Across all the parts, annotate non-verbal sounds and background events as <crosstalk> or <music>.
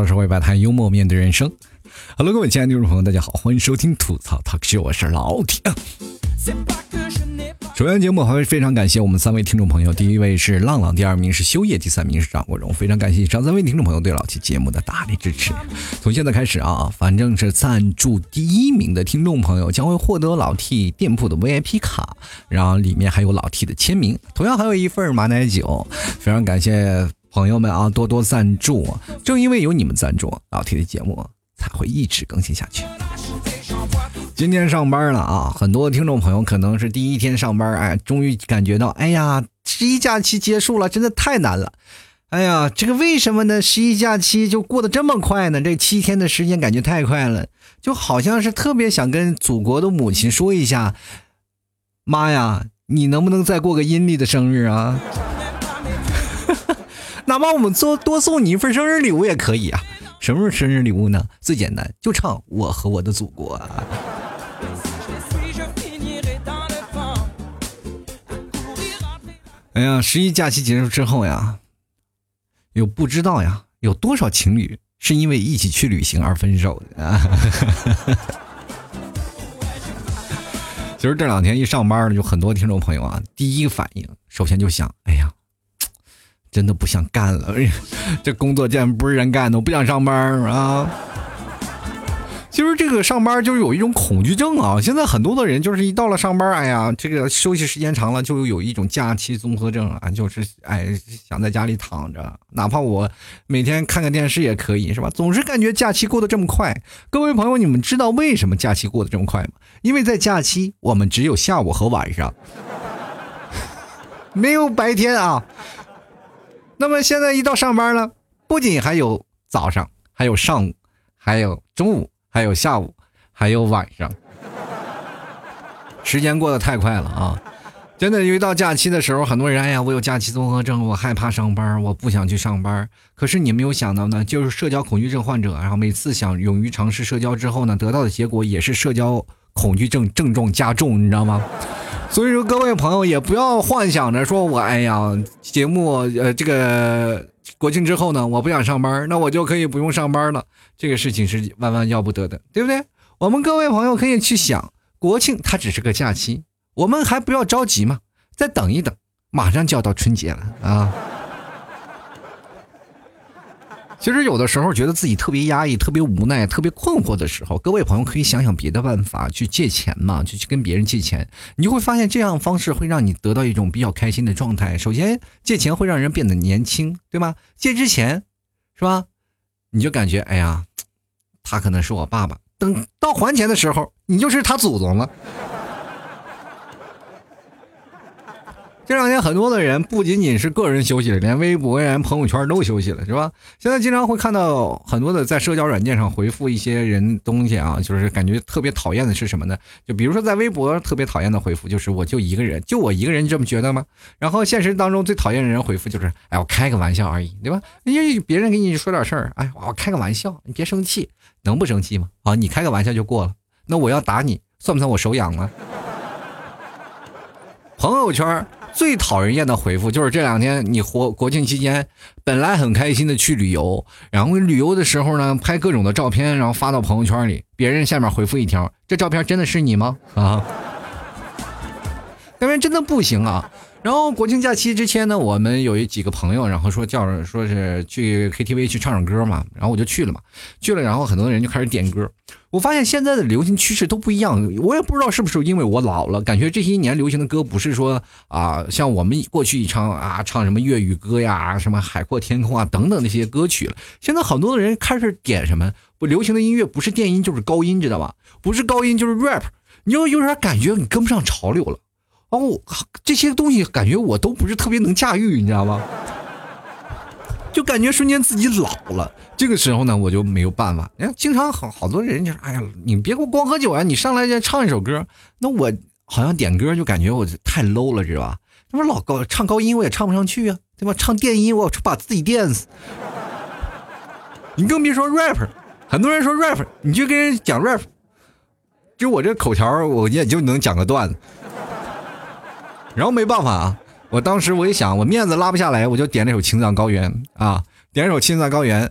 槽社会，摆摊幽默面对人生。Hello，各位亲爱的听众朋友，大家好，欢迎收听吐槽 talk show，我是老铁。首先，节目还会非常感谢我们三位听众朋友，第一位是浪浪，第二名是修业，第三名是张国荣。非常感谢以上三位听众朋友对老 T 节目的大力支持。从现在开始啊，反正是赞助第一名的听众朋友将会获得老 T 店铺的 VIP 卡，然后里面还有老 T 的签名，同样还有一份马奶酒。非常感谢朋友们啊，多多赞助。正因为有你们赞助，老 T 的节目才会一直更新下去。今天上班了啊，很多听众朋友可能是第一天上班，哎，终于感觉到，哎呀，十一假期结束了，真的太难了。哎呀，这个为什么呢？十一假期就过得这么快呢？这七天的时间感觉太快了，就好像是特别想跟祖国的母亲说一下，妈呀，你能不能再过个阴历的生日啊？哪怕我们多多送你一份生日礼物也可以啊。什么是生日礼物呢？最简单，就唱《我和我的祖国》。哎呀，十一假期结束之后呀，有不知道呀，有多少情侣是因为一起去旅行而分手的啊？<laughs> 其实这两天一上班了，就很多听众朋友啊，第一反应首先就想，哎呀，真的不想干了，<laughs> 这工作竟然不是人干的，我不想上班啊。其实这个上班就是有一种恐惧症啊！现在很多的人就是一到了上班，哎呀，这个休息时间长了，就有一种假期综合症啊，就是哎想在家里躺着，哪怕我每天看看电视也可以，是吧？总是感觉假期过得这么快。各位朋友，你们知道为什么假期过得这么快吗？因为在假期我们只有下午和晚上，<laughs> 没有白天啊。那么现在一到上班了，不仅还有早上，还有上午，还有中午。还有下午，还有晚上，时间过得太快了啊！真的，一到假期的时候，很多人哎呀，我有假期综合症，我害怕上班，我不想去上班。可是你没有想到呢，就是社交恐惧症患者，然后每次想勇于尝试社交之后呢，得到的结果也是社交恐惧症症状加重，你知道吗？所以说，各位朋友也不要幻想着说我哎呀，节目呃这个。国庆之后呢，我不想上班，那我就可以不用上班了。这个事情是万万要不得的，对不对？我们各位朋友可以去想，国庆它只是个假期，我们还不要着急嘛，再等一等，马上就要到春节了啊。其实有的时候觉得自己特别压抑、特别无奈、特别困惑的时候，各位朋友可以想想别的办法，去借钱嘛，就去跟别人借钱，你就会发现这样方式会让你得到一种比较开心的状态。首先，借钱会让人变得年轻，对吗？借之前，是吧？你就感觉哎呀，他可能是我爸爸，等到还钱的时候，你就是他祖宗了。这两天很多的人不仅仅是个人休息了，连微博、连朋友圈都休息了，是吧？现在经常会看到很多的在社交软件上回复一些人东西啊，就是感觉特别讨厌的是什么呢？就比如说在微博特别讨厌的回复就是“我就一个人，就我一个人”，这么觉得吗？然后现实当中最讨厌的人回复就是“哎，我开个玩笑而已”，对吧？因为别人给你说点事儿，哎，我开个玩笑，你别生气，能不生气吗？啊，你开个玩笑就过了，那我要打你，算不算我手痒了？<laughs> 朋友圈。最讨人厌的回复就是这两天你活国庆期间，本来很开心的去旅游，然后旅游的时候呢，拍各种的照片，然后发到朋友圈里，别人下面回复一条：“这照片真的是你吗？”啊，那边真的不行啊。然后国庆假期之前呢，我们有一几个朋友，然后说叫着说是去 KTV 去唱唱歌嘛，然后我就去了嘛，去了，然后很多人就开始点歌。我发现现在的流行趋势都不一样，我也不知道是不是因为我老了，感觉这些年流行的歌不是说啊，像我们过去一唱啊，唱什么粤语歌呀，什么海阔天空啊等等那些歌曲了。现在很多的人开始点什么不流行的音乐，不是电音就是高音，知道吧？不是高音就是 rap，你就有点感觉你跟不上潮流了。哦，这些东西感觉我都不是特别能驾驭，你知道吗？就感觉瞬间自己老了。这个时候呢，我就没有办法。你看，经常好好多人就：“哎呀，你别给我光喝酒啊，你上来就唱一首歌。”那我好像点歌就感觉我太 low 了，知道吧？那么老高唱高音我也唱不上去啊，对吧？唱电音我把自己电死。你更别说 rap，很多人说 rap，你就跟人讲 rap，就我这口条，我也就能讲个段子。然后没办法啊，我当时我一想，我面子拉不下来，我就点那首《青藏高原》啊，点首《青藏高原》，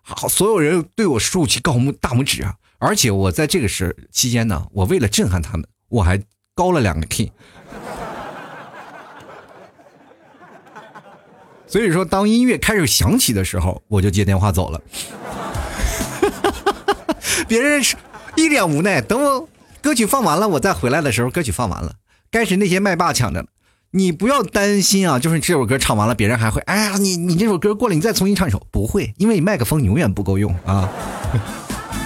好，所有人对我竖起高拇大拇指啊！而且我在这个时期间呢，我为了震撼他们，我还高了两个 K。<laughs> 所以说，当音乐开始响起的时候，我就接电话走了。<laughs> 别人一脸无奈，等我歌曲放完了，我再回来的时候，歌曲放完了，该是那些麦霸抢着了。你不要担心啊，就是这首歌唱完了，别人还会，哎呀，你你这首歌过了，你再重新唱一首，不会，因为你麦克风永远不够用啊。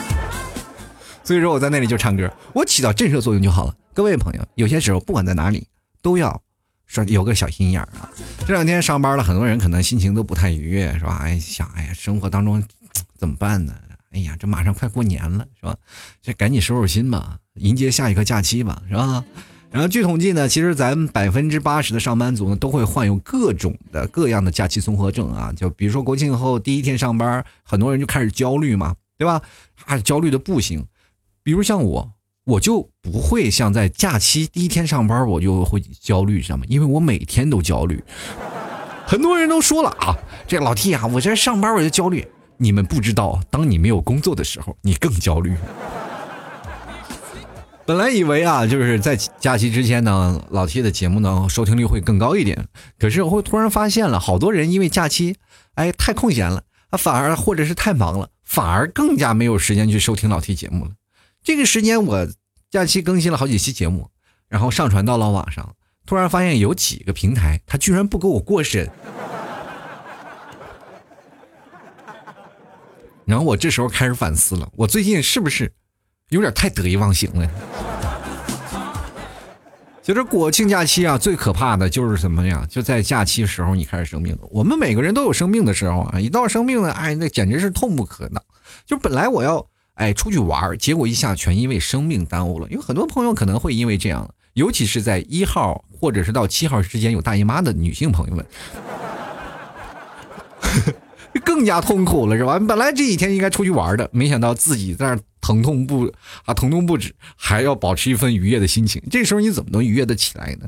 <laughs> 所以说我在那里就唱歌，我起到震慑作用就好了。各位朋友，有些时候不管在哪里，都要说有个小心眼儿啊。这两天上班了，很多人可能心情都不太愉悦，是吧？哎，想，哎呀，生活当中怎么办呢？哎呀，这马上快过年了，是吧？这赶紧收收心吧，迎接下一个假期吧，是吧？然后据统计呢，其实咱百分之八十的上班族呢都会患有各种的各样的假期综合症啊，就比如说国庆后第一天上班，很多人就开始焦虑嘛，对吧？啊，焦虑的不行。比如像我，我就不会像在假期第一天上班我就会焦虑，知道吗？因为我每天都焦虑。很多人都说了啊，这老 T 啊，我这上班我就焦虑。你们不知道，当你没有工作的时候，你更焦虑。本来以为啊，就是在假期之前呢，老 T 的节目呢收听率会更高一点。可是我会突然发现了，好多人因为假期，哎，太空闲了，啊，反而或者是太忙了，反而更加没有时间去收听老 T 节目了。这个时间我假期更新了好几期节目，然后上传到了网上，突然发现有几个平台，他居然不给我过审。然后我这时候开始反思了，我最近是不是有点太得意忘形了？其实国庆假期啊，最可怕的就是什么呀？就在假期时候你开始生病了。我们每个人都有生病的时候啊，一到生病了，哎，那简直是痛不可挡。就本来我要哎出去玩，结果一下全因为生病耽误了。有很多朋友可能会因为这样，尤其是在一号或者是到七号之间有大姨妈的女性朋友们。<laughs> 更加痛苦了是吧？本来这几天应该出去玩的，没想到自己在那疼痛不啊疼痛不止，还要保持一份愉悦的心情。这时候你怎么能愉悦得起来呢？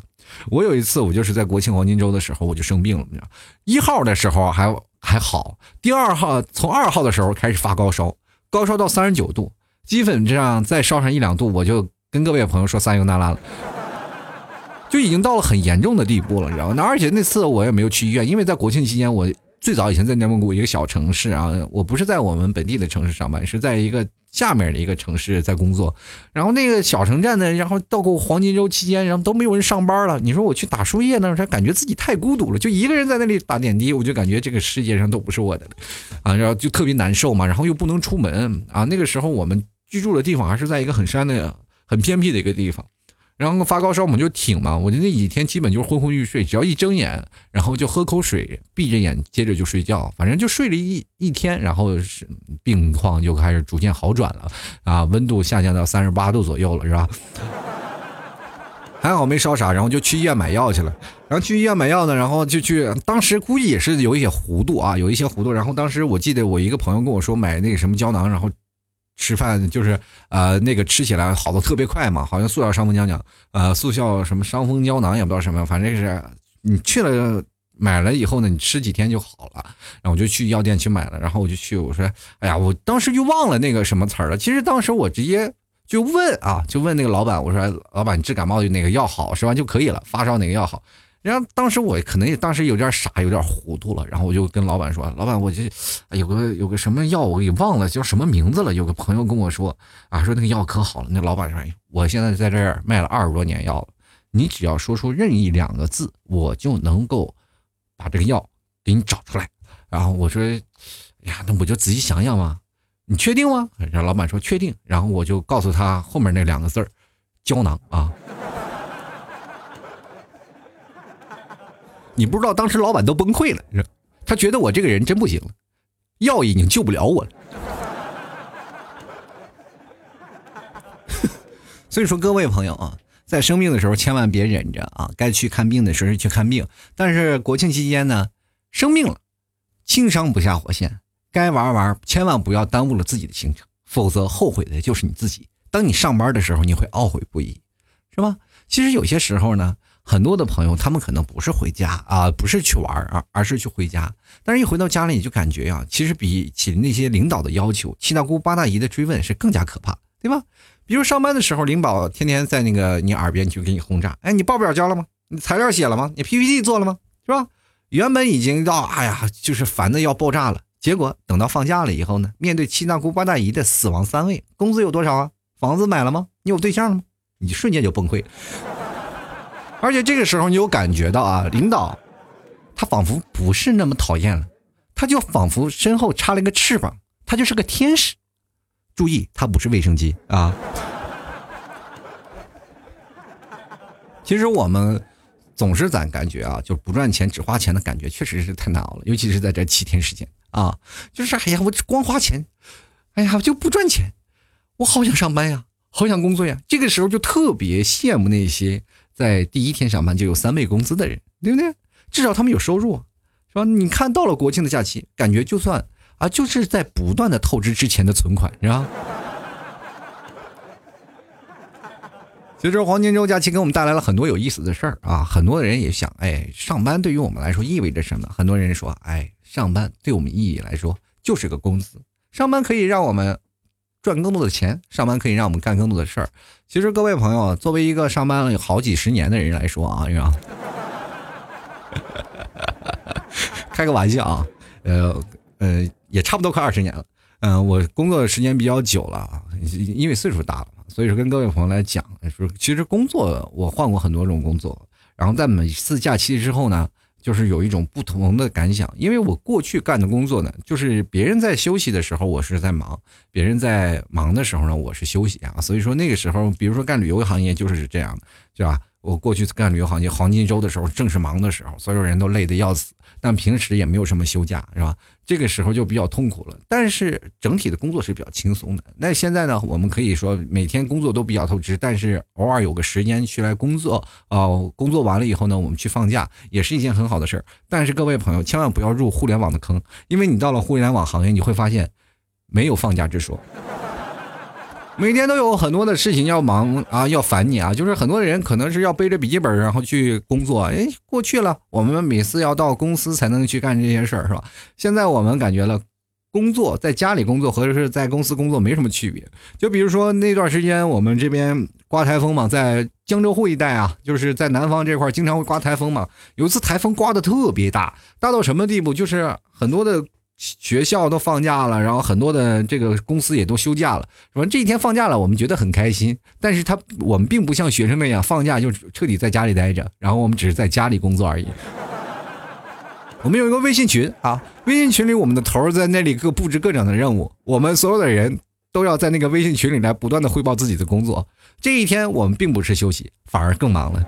我有一次，我就是在国庆黄金周的时候，我就生病了。你知道，一号的时候还还好，第二号从二号的时候开始发高烧，高烧到三十九度，基本上再烧上一两度，我就跟各位朋友说撒由那拉了，就已经到了很严重的地步了，你知道吗？那而且那次我也没有去医院，因为在国庆期间我。最早以前在内蒙古一个小城市啊，我不是在我们本地的城市上班，是在一个下面的一个城市在工作。然后那个小城站呢，然后到过黄金周期间，然后都没有人上班了。你说我去打输液呢，他感觉自己太孤独了，就一个人在那里打点滴，我就感觉这个世界上都不是我的啊，然后就特别难受嘛。然后又不能出门啊，那个时候我们居住的地方还是在一个很山的、很偏僻的一个地方。然后发高烧我们就挺嘛，我就那几天基本就是昏昏欲睡，只要一睁眼，然后就喝口水，闭着眼接着就睡觉，反正就睡了一一天，然后是病况就开始逐渐好转了，啊，温度下降到三十八度左右了，是吧？还好没烧啥，然后就去医院买药去了，然后去医院买药呢，然后就去，当时估计也是有一些糊涂啊，有一些糊涂，然后当时我记得我一个朋友跟我说买那个什么胶囊，然后。吃饭就是呃那个吃起来好的特别快嘛，好像速效伤风胶囊，呃速效什么伤风胶囊也不知道什么，反正是你去了买了以后呢，你吃几天就好了。然后我就去药店去买了，然后我就去我说，哎呀，我当时就忘了那个什么词儿了。其实当时我直接就问啊，就问那个老板，我说老板，你治感冒哪个药好是吧就可以了，发烧哪个药好。然后当时我可能也当时有点傻，有点糊涂了。然后我就跟老板说：“老板，我这有个有个什么药，我给忘了叫什么名字了。”有个朋友跟我说：“啊，说那个药可好了。”那老板说：“我现在在这儿卖了二十多年药了，你只要说出任意两个字，我就能够把这个药给你找出来。”然后我说：“呀，那我就仔细想想嘛，你确定吗？”然后老板说：“确定。”然后我就告诉他后面那两个字儿：“胶囊啊。”你不知道，当时老板都崩溃了，他觉得我这个人真不行了，药已经救不了我了。<laughs> 所以说，各位朋友啊，在生病的时候千万别忍着啊，该去看病的时候去看病。但是国庆期间呢，生病了，轻伤不下火线，该玩玩，千万不要耽误了自己的行程，否则后悔的就是你自己。当你上班的时候，你会懊悔不已，是吧？其实有些时候呢。很多的朋友他们可能不是回家啊，不是去玩啊，而是去回家。但是，一回到家里，你就感觉呀，其实比起那些领导的要求，七大姑八大姨的追问是更加可怕，对吧？比如上班的时候，领导天天在那个你耳边就给你轰炸，哎，你报表交了吗？你材料写了吗？你 PPT 做了吗？是吧？原本已经到，哎呀，就是烦的要爆炸了。结果等到放假了以后呢，面对七大姑八大姨的死亡三位，工资有多少啊？房子买了吗？你有对象了吗？你瞬间就崩溃。而且这个时候，你有感觉到啊，领导他仿佛不是那么讨厌了，他就仿佛身后插了一个翅膀，他就是个天使。注意，他不是卫生巾啊。<laughs> 其实我们总是咱感觉啊，就不赚钱只花钱的感觉，确实是太难熬了。尤其是在这七天时间啊，就是哎呀，我光花钱，哎呀，就不赚钱，我好想上班呀，好想工作呀。这个时候就特别羡慕那些在第一天上班就有三倍工资的人，对不对？至少他们有收入，是吧？你看到了国庆的假期，感觉就算。啊，就是在不断的透支之前的存款，是吧？<laughs> 其实黄金周假期给我们带来了很多有意思的事儿啊，很多人也想，哎，上班对于我们来说意味着什么？很多人说，哎，上班对我们意义来说就是个工资，上班可以让我们赚更多的钱，上班可以让我们干更多的事儿。其实各位朋友，作为一个上班了有好几十年的人来说啊，<laughs> 开个玩笑啊，呃。呃，也差不多快二十年了。嗯，我工作的时间比较久了啊，因为岁数大了嘛，所以说跟各位朋友来讲，说其实工作我换过很多种工作，然后在每次假期之后呢，就是有一种不同的感想。因为我过去干的工作呢，就是别人在休息的时候我是在忙，别人在忙的时候呢我是休息啊。所以说那个时候，比如说干旅游行业就是这样的，是吧？我过去干旅游行业黄金周的时候，正是忙的时候，所有人都累得要死，但平时也没有什么休假，是吧？这个时候就比较痛苦了，但是整体的工作是比较轻松的。那现在呢，我们可以说每天工作都比较透支，但是偶尔有个时间去来工作，哦，工作完了以后呢，我们去放假也是一件很好的事儿。但是各位朋友千万不要入互联网的坑，因为你到了互联网行业，你会发现没有放假之说。每天都有很多的事情要忙啊，要烦你啊！就是很多人可能是要背着笔记本然后去工作。哎，过去了，我们每次要到公司才能去干这些事儿，是吧？现在我们感觉了，工作在家里工作和是在公司工作没什么区别。就比如说那段时间我们这边刮台风嘛，在江浙沪一带啊，就是在南方这块经常会刮台风嘛。有一次台风刮的特别大，大到什么地步？就是很多的。学校都放假了，然后很多的这个公司也都休假了，说这一天放假了，我们觉得很开心。但是他我们并不像学生那样放假就彻底在家里待着，然后我们只是在家里工作而已。<laughs> 我们有一个微信群啊，微信群里我们的头在那里各布置各种的任务，我们所有的人都要在那个微信群里来不断的汇报自己的工作。这一天我们并不是休息，反而更忙了。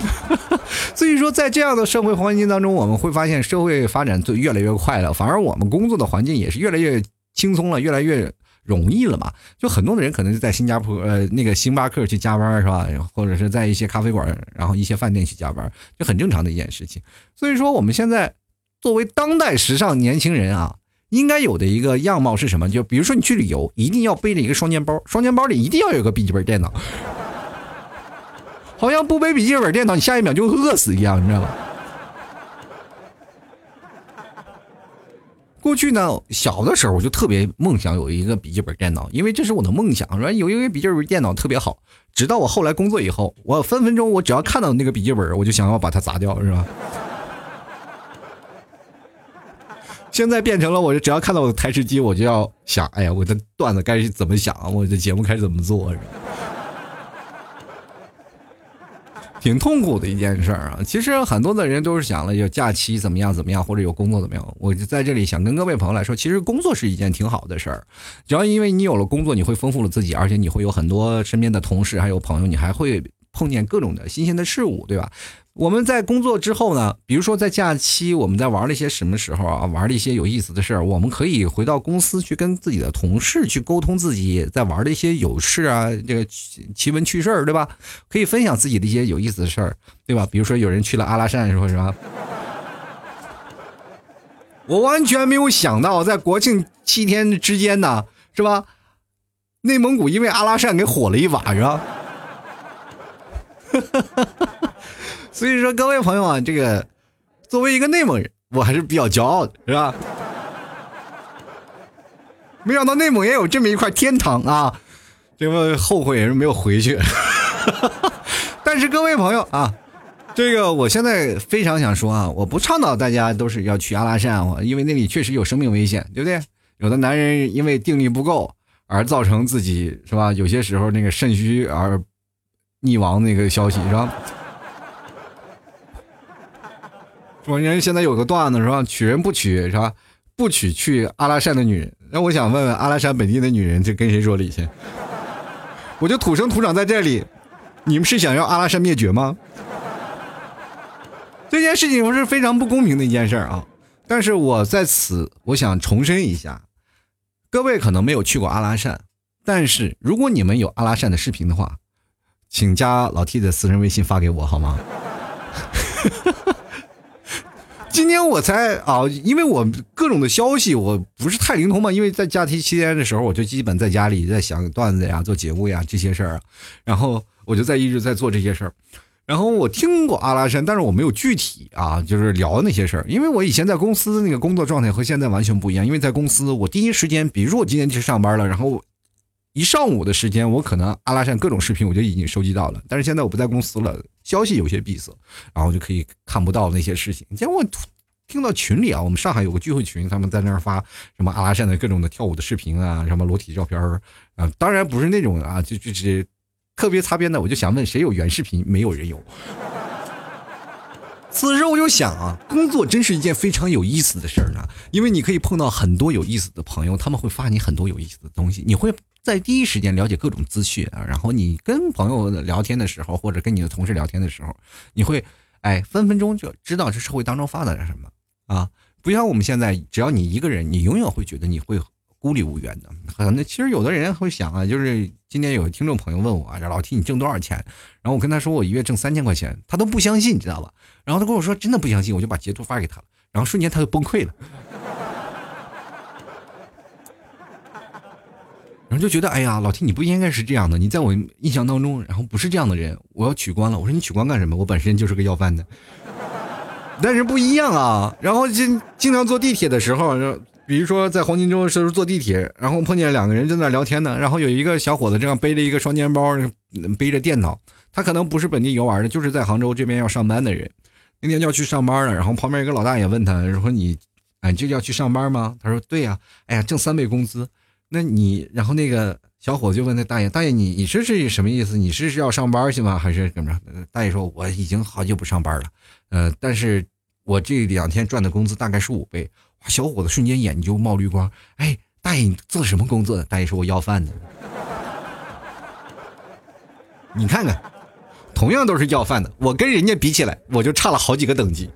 <laughs> 所以说，在这样的社会环境当中，我们会发现社会发展就越来越快了，反而我们工作的环境也是越来越轻松了，越来越容易了嘛。就很多的人可能是在新加坡呃那个星巴克去加班是吧？或者是在一些咖啡馆，然后一些饭店去加班，就很正常的一件事情。所以说，我们现在作为当代时尚年轻人啊，应该有的一个样貌是什么？就比如说你去旅游，一定要背着一个双肩包，双肩包里一定要有个笔记本电脑。好像不背笔记本电脑，你下一秒就饿死一样，你知道吗？<laughs> 过去呢，小的时候我就特别梦想有一个笔记本电脑，因为这是我的梦想，说有一个笔记本电脑特别好。直到我后来工作以后，我分分钟我只要看到那个笔记本，我就想要把它砸掉，是吧？现在变成了，我只要看到我的台式机，我就要想，哎呀，我的段子该怎么想，我的节目该怎么做，是吧？挺痛苦的一件事儿啊！其实很多的人都是想了有假期怎么样怎么样，或者有工作怎么样。我就在这里想跟各位朋友来说，其实工作是一件挺好的事儿。只要因为你有了工作，你会丰富了自己，而且你会有很多身边的同事还有朋友，你还会碰见各种的新鲜的事物，对吧？我们在工作之后呢，比如说在假期，我们在玩了一些什么时候啊？玩了一些有意思的事儿，我们可以回到公司去跟自己的同事去沟通自己在玩的一些有事啊，这个奇闻趣事儿，对吧？可以分享自己的一些有意思的事儿，对吧？比如说有人去了阿拉善，说是吧？我完全没有想到，在国庆七天之间呢，是吧？内蒙古因为阿拉善给火了一把，是吧？<laughs> 所以说，各位朋友啊，这个作为一个内蒙人，我还是比较骄傲的，是吧？没想到内蒙也有这么一块天堂啊！这个后悔也是没有回去。<laughs> 但是各位朋友啊，这个我现在非常想说啊，我不倡导大家都是要去阿拉善，因为那里确实有生命危险，对不对？有的男人因为定力不够而造成自己是吧？有些时候那个肾虚而溺亡那个消息是吧？<laughs> 说人现在有个段子是吧？娶人不娶是吧？不娶去阿拉善的女人。那我想问问阿拉善本地的女人，这跟谁说理去？我就土生土长在这里，你们是想要阿拉善灭绝吗？这件事情不是非常不公平的一件事啊！但是我在此，我想重申一下，各位可能没有去过阿拉善，但是如果你们有阿拉善的视频的话，请加老 T 的私人微信发给我好吗？<laughs> 今天我才啊，因为我各种的消息我不是太灵通嘛，因为在假期期间的时候，我就基本在家里在想段子呀、做节目呀这些事儿，然后我就在一直在做这些事儿。然后我听过阿拉善，但是我没有具体啊，就是聊那些事儿，因为我以前在公司那个工作状态和现在完全不一样。因为在公司，我第一时间，比如说我今天去上班了，然后一上午的时间，我可能阿拉善各种视频我就已经收集到了。但是现在我不在公司了。消息有些闭塞，然后就可以看不到那些事情。结果听到群里啊，我们上海有个聚会群，他们在那儿发什么阿拉善的各种的跳舞的视频啊，什么裸体照片啊，当然不是那种啊，就就是特别擦边的。我就想问，谁有原视频？没有人有。此时我就想啊，工作真是一件非常有意思的事儿呢，因为你可以碰到很多有意思的朋友，他们会发你很多有意思的东西，你会。在第一时间了解各种资讯啊，然后你跟朋友聊天的时候，或者跟你的同事聊天的时候，你会哎分分钟就知道这社会当中发展了什么啊！不像我们现在，只要你一个人，你永远会觉得你会孤立无援的。那其实有的人会想啊，就是今天有听众朋友问我啊，老 T 你挣多少钱？然后我跟他说我一月挣三千块钱，他都不相信，你知道吧？然后他跟我说真的不相信，我就把截图发给他了，然后瞬间他就崩溃了。然后就觉得，哎呀，老天你不应该是这样的。你在我印象当中，然后不是这样的人。我要取关了。我说你取关干什么？我本身就是个要饭的。但是不一样啊。然后经经常坐地铁的时候，比如说在黄金周的时候坐地铁，然后碰见两个人正在聊天呢。然后有一个小伙子这样背着一个双肩包，背着电脑，他可能不是本地游玩的，就是在杭州这边要上班的人。那天要去上班了。然后旁边一个老大爷问他，说你，哎，就要去上班吗？他说对呀。哎呀，挣三倍工资。那你，然后那个小伙子就问那大爷：“大爷，你你这是什么意思？你是是要上班去吗？还是怎么着？”大爷说：“我已经好久不上班了，呃，但是我这两天赚的工资大概是五倍。”，小伙子瞬间眼睛就冒绿光。哎，大爷，你做什么工作的？大爷说：“我要饭的。”你看看，同样都是要饭的，我跟人家比起来，我就差了好几个等级。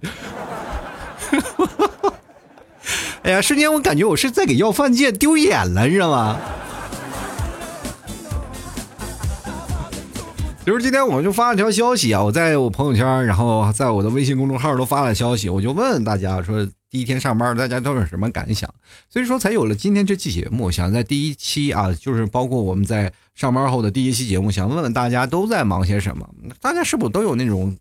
<laughs> 哎呀，瞬间我感觉我是在给要饭界丢脸了，你知道吗？就是今天我就发了条消息啊，我在我朋友圈，然后在我的微信公众号都发了消息，我就问问大家说，第一天上班大家都有什么感想？所以说才有了今天这期节目，想在第一期啊，就是包括我们在上班后的第一期节目，想问问大家都在忙些什么？大家是否都有那种，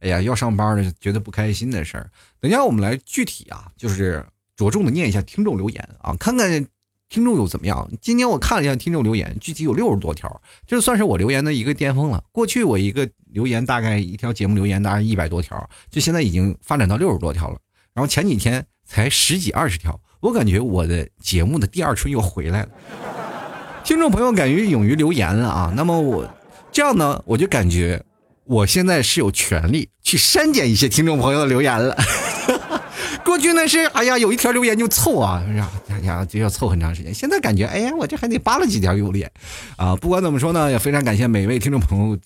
哎呀要上班的觉得不开心的事儿？等下我们来具体啊，就是。着重的念一下听众留言啊，看看听众又怎么样。今天我看了一下听众留言，具体有六十多条，这算是我留言的一个巅峰了。过去我一个留言大概一条节目留言大概一百多条，就现在已经发展到六十多条了。然后前几天才十几二十条，我感觉我的节目的第二春又回来了。听众朋友敢于勇于留言了啊，那么我这样呢，我就感觉我现在是有权利去删减一些听众朋友的留言了。过去呢是哎呀，有一条留言就凑啊，哎呀就要凑很长时间。现在感觉哎呀，我这还得扒了几条留言，啊，不管怎么说呢，也非常感谢每位听众朋友，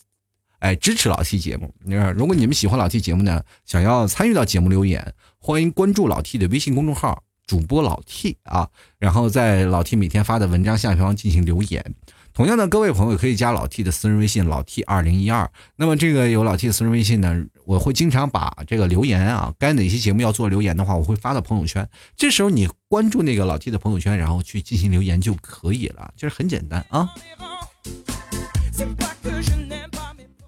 哎，支持老 T 节目。如果你们喜欢老 T 节目呢，想要参与到节目留言，欢迎关注老 T 的微信公众号主播老 T 啊，然后在老 T 每天发的文章下方进行留言。同样的，各位朋友可以加老 T 的私人微信老 T 二零一二。那么这个有老 T 的私人微信呢，我会经常把这个留言啊，该哪些节目要做留言的话，我会发到朋友圈。这时候你关注那个老 T 的朋友圈，然后去进行留言就可以了，就是很简单啊。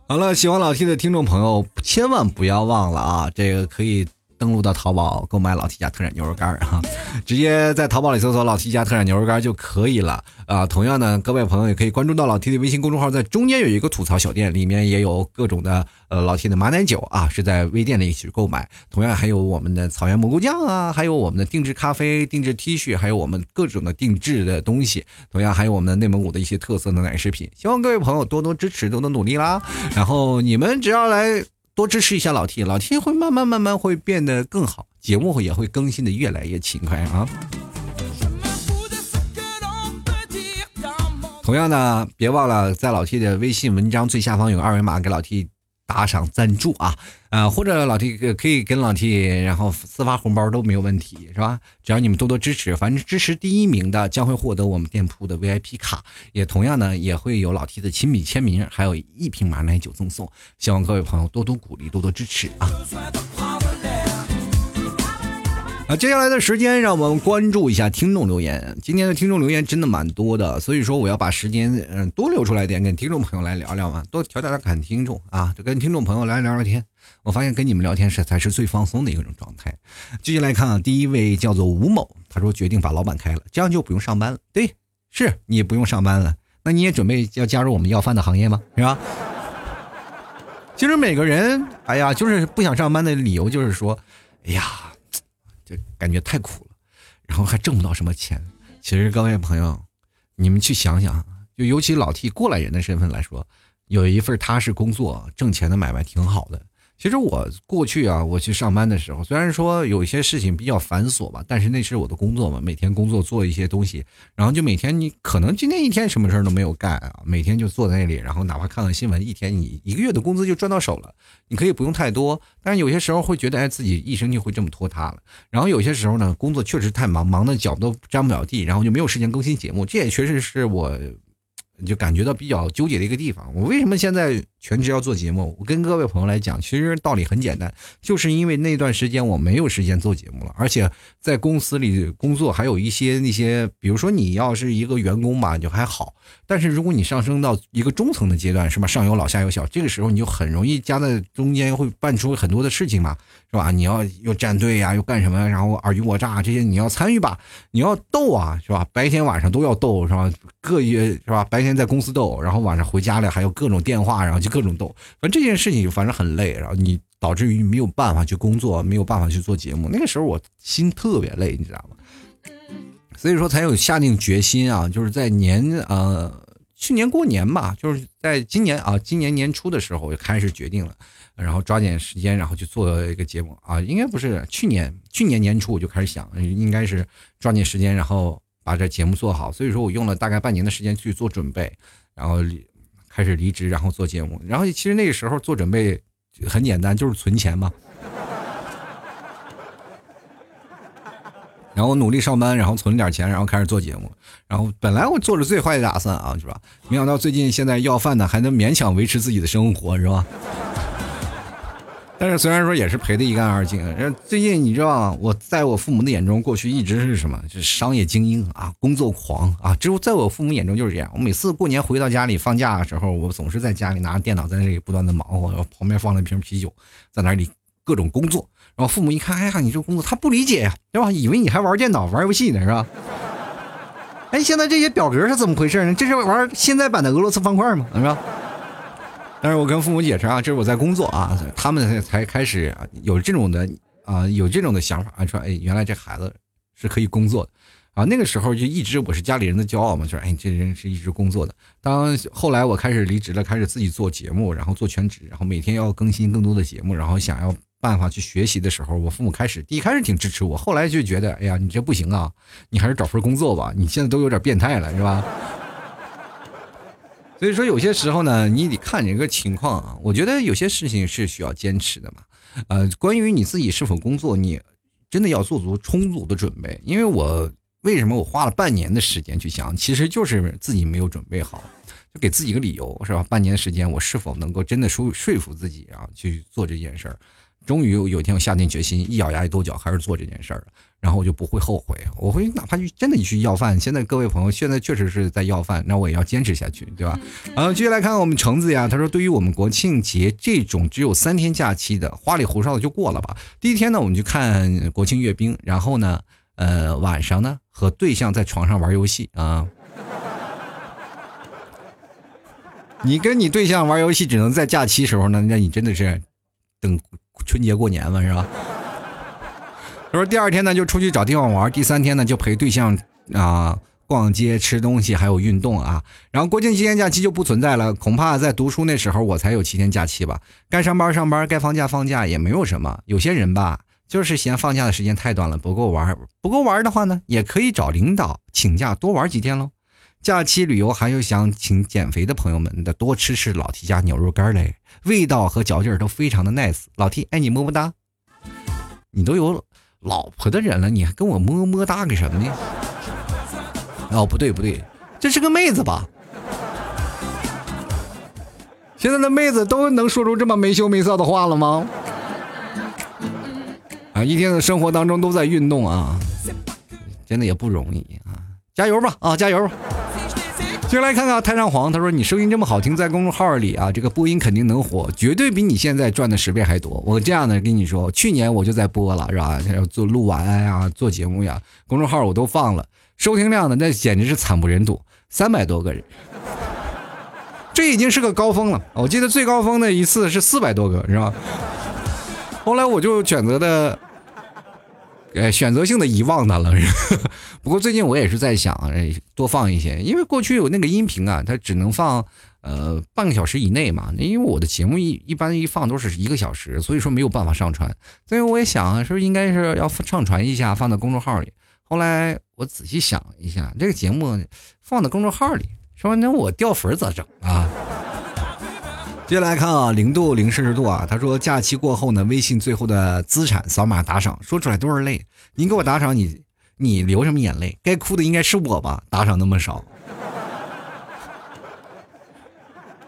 好了，喜欢老 T 的听众朋友，千万不要忘了啊，这个可以。登录到淘宝购买老 T 家特产牛肉干儿哈，<laughs> 直接在淘宝里搜索老 T 家特产牛肉干就可以了啊。同样呢，各位朋友也可以关注到老 T 的微信公众号，在中间有一个吐槽小店，里面也有各种的呃老 T 的马奶酒啊，是在微店里去购买。同样还有我们的草原蘑菇酱啊，还有我们的定制咖啡、定制 T 恤，还有我们各种的定制的东西。同样还有我们的内蒙古的一些特色的奶食品。希望各位朋友多多支持，多多努力啦。然后你们只要来。多支持一下老 T，老 T 会慢慢慢慢会变得更好，节目也会更新的越来越勤快啊。同样呢，别忘了在老 T 的微信文章最下方有二维码，给老 T。打赏赞助啊，呃，或者老弟可以跟老弟然后私发红包都没有问题，是吧？只要你们多多支持，反正支持第一名的将会获得我们店铺的 VIP 卡，也同样呢也会有老 T 的亲笔签名，还有一瓶马奶酒赠送。希望各位朋友多多鼓励，多多支持啊！啊，接下来的时间让我们关注一下听众留言。今天的听众留言真的蛮多的，所以说我要把时间嗯多留出来点，跟听众朋友来聊聊嘛，多调调侃听众啊，就跟听众朋友来聊聊天。我发现跟你们聊天是才是最放松的一种状态。继续来看啊，第一位叫做吴某，他说决定把老板开了，这样就不用上班了。对，是你不用上班了，那你也准备要加入我们要饭的行业吗？是吧？其实每个人，哎呀，就是不想上班的理由就是说，哎呀。就感觉太苦了，然后还挣不到什么钱。其实各位朋友，你们去想想，就尤其老替过来人的身份来说，有一份踏实工作、挣钱的买卖挺好的。其实我过去啊，我去上班的时候，虽然说有一些事情比较繁琐吧，但是那是我的工作嘛，每天工作做一些东西，然后就每天你可能今天一天什么事儿都没有干啊，每天就坐在那里，然后哪怕看看新闻，一天你一个月的工资就赚到手了，你可以不用太多，但是有些时候会觉得哎自己一生就会这么拖沓了，然后有些时候呢，工作确实太忙，忙的脚都沾不了地，然后就没有时间更新节目，这也确实是我。就感觉到比较纠结的一个地方，我为什么现在全职要做节目？我跟各位朋友来讲，其实道理很简单，就是因为那段时间我没有时间做节目了，而且在公司里工作还有一些那些，比如说你要是一个员工吧，就还好，但是如果你上升到一个中层的阶段，是吧？上有老下有小，这个时候你就很容易夹在中间，会办出很多的事情嘛。是吧？你要又站队呀，又干什么？然后尔虞我诈这些你要参与吧，你要斗啊，是吧？白天晚上都要斗，是吧？各月是吧？白天在公司斗，然后晚上回家了还有各种电话，然后就各种逗。反正这件事情就反正很累，然后你导致于没有办法去工作，没有办法去做节目。那个时候我心特别累，你知道吗？所以说才有下定决心啊，就是在年呃去年过年吧，就是在今年啊今年年初的时候就开始决定了。然后抓紧时间，然后去做一个节目啊，应该不是去年，去年年初我就开始想，应该是抓紧时间，然后把这节目做好。所以说我用了大概半年的时间去做准备，然后开始离职，然后做节目。然后其实那个时候做准备很简单，就是存钱嘛。<laughs> 然后努力上班，然后存点钱，然后开始做节目。然后本来我做着最坏的打算啊，是吧？没想到最近现在要饭的还能勉强维持自己的生活，是吧？但是虽然说也是赔的一干二净，最近你知道我在我父母的眼中，过去一直是什么？是商业精英啊，工作狂啊。只有在我父母眼中就是这样。我每次过年回到家里放假的时候，我总是在家里拿着电脑在那里不断的忙活，然后旁边放了一瓶啤酒，在那里各种工作。然后父母一看，哎呀，你这工作，他不理解呀，对吧？以为你还玩电脑、玩游戏呢，是吧？哎，现在这些表格是怎么回事呢？这是玩现在版的俄罗斯方块吗？是吧？但是我跟父母解释啊，这是我在工作啊，他们才开始有这种的啊，有这种的想法啊，说哎，原来这孩子是可以工作的啊。那个时候就一直我是家里人的骄傲嘛，就是哎，这人是一直工作的。当后来我开始离职了，开始自己做节目，然后做全职，然后每天要更新更多的节目，然后想要办法去学习的时候，我父母开始一开始挺支持我，后来就觉得哎呀，你这不行啊，你还是找份工作吧，你现在都有点变态了，是吧？所以说，有些时候呢，你得看这个情况啊。我觉得有些事情是需要坚持的嘛。呃，关于你自己是否工作，你真的要做足充足的准备。因为我为什么我花了半年的时间去想，其实就是自己没有准备好，就给自己个理由，是吧？半年时间，我是否能够真的说说服自己啊去做这件事儿？终于有一天我下定决心，一咬牙一跺脚，还是做这件事儿了。然后我就不会后悔，我会哪怕去真的去要饭。现在各位朋友现在确实是在要饭，那我也要坚持下去，对吧？后接下来看看我们橙子呀，他说对于我们国庆节这种只有三天假期的，花里胡哨的就过了吧。第一天呢，我们去看国庆阅兵，然后呢，呃，晚上呢和对象在床上玩游戏啊。你跟你对象玩游戏只能在假期时候呢，那你真的是等春节过年了，是吧？说第二天呢就出去找地方玩，第三天呢就陪对象啊逛街、吃东西，还有运动啊。然后国庆七天假期就不存在了，恐怕在读书那时候我才有七天假期吧。该上班上班，该放假放假，也没有什么。有些人吧，就是嫌放假的时间太短了，不够玩。不够玩的话呢，也可以找领导请假多玩几天喽。假期旅游还有想请减肥的朋友们的，多吃吃老 T 家牛肉干嘞，味道和嚼劲儿都非常的 nice。老 T 爱你么么哒，你都有。老婆的人了，你还跟我么么哒干什么呢？哦，不对不对，这是个妹子吧？现在的妹子都能说出这么没羞没臊的话了吗？啊，一天的生活当中都在运动啊，真的也不容易啊，加油吧啊，加油！接下来看看太上皇，他说：“你声音这么好听，在公众号里啊，这个播音肯定能火，绝对比你现在赚的十倍还多。”我这样的跟你说，去年我就在播了，是吧？做录完呀，做节目呀，公众号我都放了，收听量呢，那简直是惨不忍睹，三百多个人，这已经是个高峰了。我记得最高峰的一次是四百多个，是吧？后来我就选择的。呃，选择性的遗忘它了。<laughs> 不过最近我也是在想，哎，多放一些，因为过去有那个音频啊，它只能放呃半个小时以内嘛。因为我的节目一一般一放都是一个小时，所以说没有办法上传。所以我也想，说应该是要上传一下，放到公众号里。后来我仔细想一下，这个节目放到公众号里，说那我掉粉咋整啊？接下来看啊，零度零摄氏度啊，他说假期过后呢，微信最后的资产扫码打赏，说出来都是泪。您给我打赏，你你流什么眼泪？该哭的应该是我吧？打赏那么少，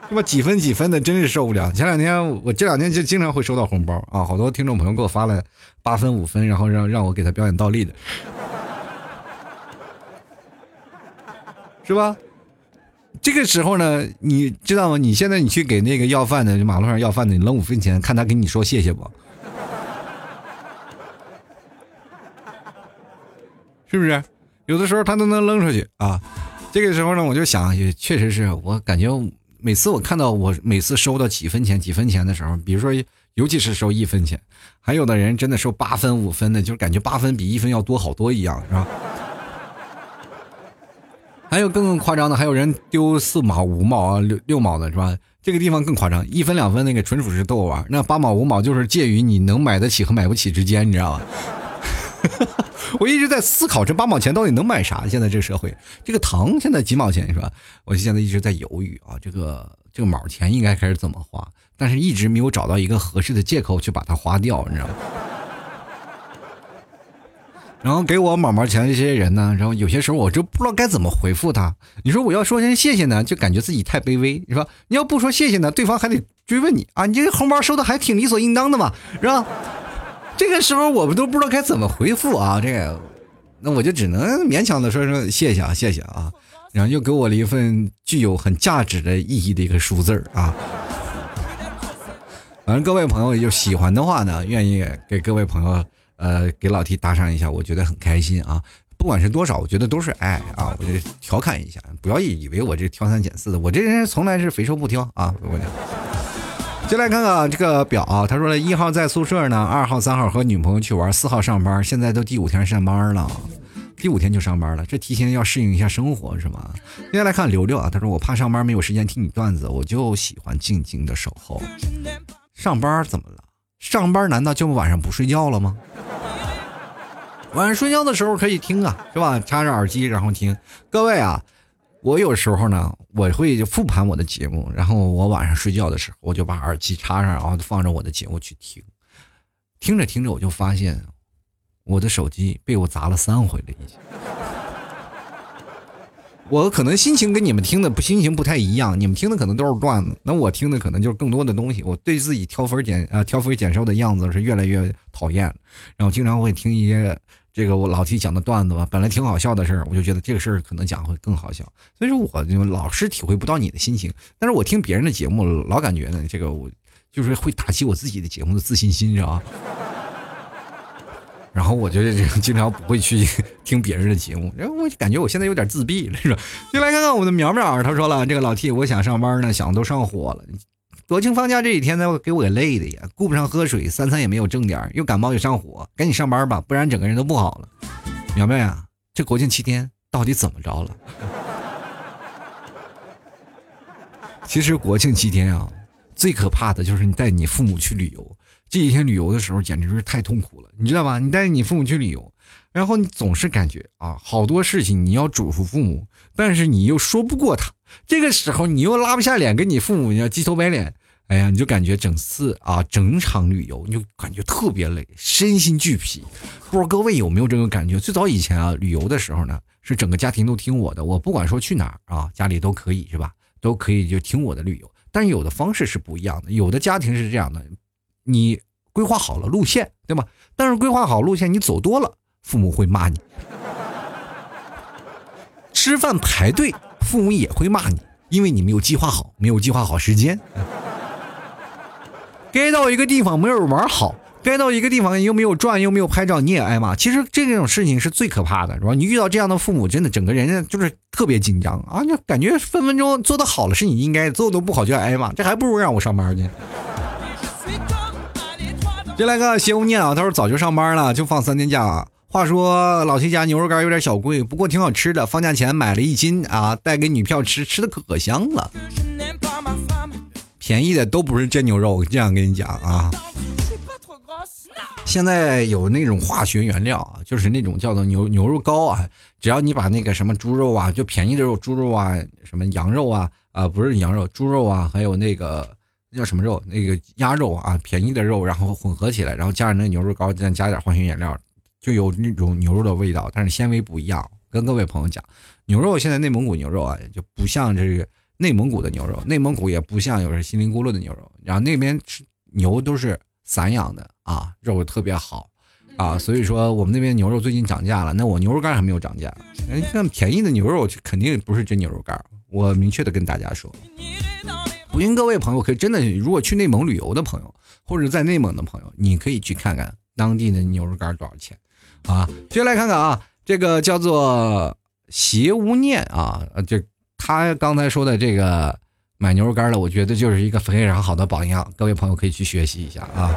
是吧？几分几分的，真是受不了。前两天我这两天就经常会收到红包啊，好多听众朋友给我发了八分五分，然后让让我给他表演倒立的，是吧？这个时候呢，你知道吗？你现在你去给那个要饭的马路上要饭的，你扔五分钱，看他给你说谢谢不？<laughs> 是不是？有的时候他都能扔出去啊。这个时候呢，我就想，也确实是我感觉每次我看到我每次收到几分钱、几分钱的时候，比如说尤其是收一分钱，还有的人真的收八分、五分的，就感觉八分比一分要多好多一样，是吧？还有更夸张的，还有人丢四毛、五毛啊、六六毛的，是吧？这个地方更夸张，一分两分那个纯属是逗我玩。那八毛五毛就是介于你能买得起和买不起之间，你知道吧？<laughs> 我一直在思考这八毛钱到底能买啥？现在这个社会，这个糖现在几毛钱是吧？我现在一直在犹豫啊，这个这个毛钱应该开始怎么花？但是一直没有找到一个合适的借口去把它花掉，你知道吗？然后给我毛毛钱这些人呢，然后有些时候我就不知道该怎么回复他。你说我要说声谢谢呢，就感觉自己太卑微，你说？你要不说谢谢呢，对方还得追问你啊，你这个红包收的还挺理所应当的嘛，是吧？这个时候我们都不知道该怎么回复啊，这个，那我就只能勉强的说声谢谢啊，谢谢啊，然后又给我了一份具有很价值的意义的一个数字啊。反正各位朋友有喜欢的话呢，愿意给各位朋友。呃，给老 T 打赏一下，我觉得很开心啊！不管是多少，我觉得都是爱啊！我就调侃一下，不要以为我这挑三拣四的，我这人从来是肥瘦不挑啊！我就来看看这个表啊，他说了一号在宿舍呢，二号、三号和女朋友去玩，四号上班，现在都第五天上班了，第五天就上班了，这提前要适应一下生活是吗？接下来看刘刘啊，他说我怕上班没有时间听你段子，我就喜欢静静的守候。上班怎么了？上班难道就晚上不睡觉了吗？晚上睡觉的时候可以听啊，是吧？插着耳机然后听。各位啊，我有时候呢，我会复盘我的节目，然后我晚上睡觉的时候，我就把耳机插上，然后放着我的节目去听。听着听着，我就发现我的手机被我砸了三回了，已经。我可能心情跟你们听的不心情不太一样，你们听的可能都是段子，那我听的可能就是更多的东西。我对自己挑肥拣啊挑肥拣瘦的样子是越来越讨厌，然后经常会听一些这个我老提讲的段子吧，本来挺好笑的事儿，我就觉得这个事儿可能讲会更好笑，所以说我就老是体会不到你的心情。但是我听别人的节目，老感觉呢，这个我就是会打击我自己的节目的自信心，知道吧？然后我就经常不会去 <laughs> 听别人的节目，然后我感觉我现在有点自闭了，是吧？就来看看我们的苗苗，他说了，这个老 T，我想上班呢，想都上火了。国庆放假这几天呢，给我给累的呀，顾不上喝水，三餐也没有正点，又感冒又上火，赶紧上班吧，不然整个人都不好了。苗苗呀，这国庆七天到底怎么着了？<laughs> 其实国庆七天啊，最可怕的就是你带你父母去旅游。这几天旅游的时候简直是太痛苦了，你知道吧？你带着你父母去旅游，然后你总是感觉啊，好多事情你要嘱咐父母，但是你又说不过他。这个时候你又拉不下脸跟你父母要鸡头白脸，哎呀，你就感觉整次啊整场旅游你就感觉特别累，身心俱疲。不知道各位有没有这种感觉？最早以前啊，旅游的时候呢，是整个家庭都听我的，我不管说去哪儿啊，家里都可以是吧？都可以就听我的旅游。但有的方式是不一样的，有的家庭是这样的。你规划好了路线，对吧？但是规划好路线，你走多了，父母会骂你。吃饭排队，父母也会骂你，因为你没有计划好，没有计划好时间。该到一个地方没有玩好，该到一个地方又没有转，又没有拍照，你也挨骂。其实这种事情是最可怕的，是吧？你遇到这样的父母，真的整个人就是特别紧张啊，就感觉分分钟做的好了是你应该，做的不好就要挨骂，这还不如让我上班去。再来个邪无念啊，他说早就上班了，就放三天假。话说老七家牛肉干有点小贵，不过挺好吃的。放假前买了一斤啊，带给女票吃，吃的可香了。便宜的都不是真牛肉，这样跟你讲啊。现在有那种化学原料啊，就是那种叫做牛牛肉膏啊，只要你把那个什么猪肉啊，就便宜的肉，猪肉啊，什么羊肉啊，啊不是羊肉，猪肉啊，还有那个。那叫什么肉？那个鸭肉啊，便宜的肉，然后混合起来，然后加上那个牛肉膏，再加点化学原料，就有那种牛肉的味道，但是纤维不一样。跟各位朋友讲，牛肉现在内蒙古牛肉啊，就不像这个内蒙古的牛肉，内蒙古也不像有是锡林郭勒的牛肉，然后那边吃牛都是散养的啊，肉特别好啊，所以说我们那边牛肉最近涨价了，那我牛肉干还没有涨价。哎，像便宜的牛肉肯定不是真牛肉干，我明确的跟大家说。不信各位朋友可以真的，如果去内蒙旅游的朋友，或者在内蒙的朋友，你可以去看看当地的牛肉干多少钱，啊，接下来看看啊，这个叫做邪无念啊，这他刚才说的这个买牛肉干的，我觉得就是一个非常好的榜样，各位朋友可以去学习一下啊。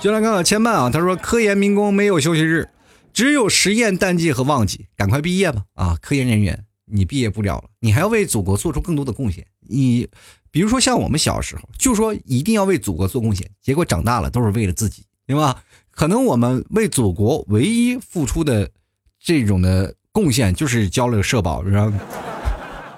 就来看看千曼啊，他说科研民工没有休息日，只有实验淡季和旺季，赶快毕业吧啊，科研人员。你毕业不了了，你还要为祖国做出更多的贡献。你，比如说像我们小时候，就说一定要为祖国做贡献，结果长大了都是为了自己，对吧？可能我们为祖国唯一付出的这种的贡献就是交了个社保，是吧？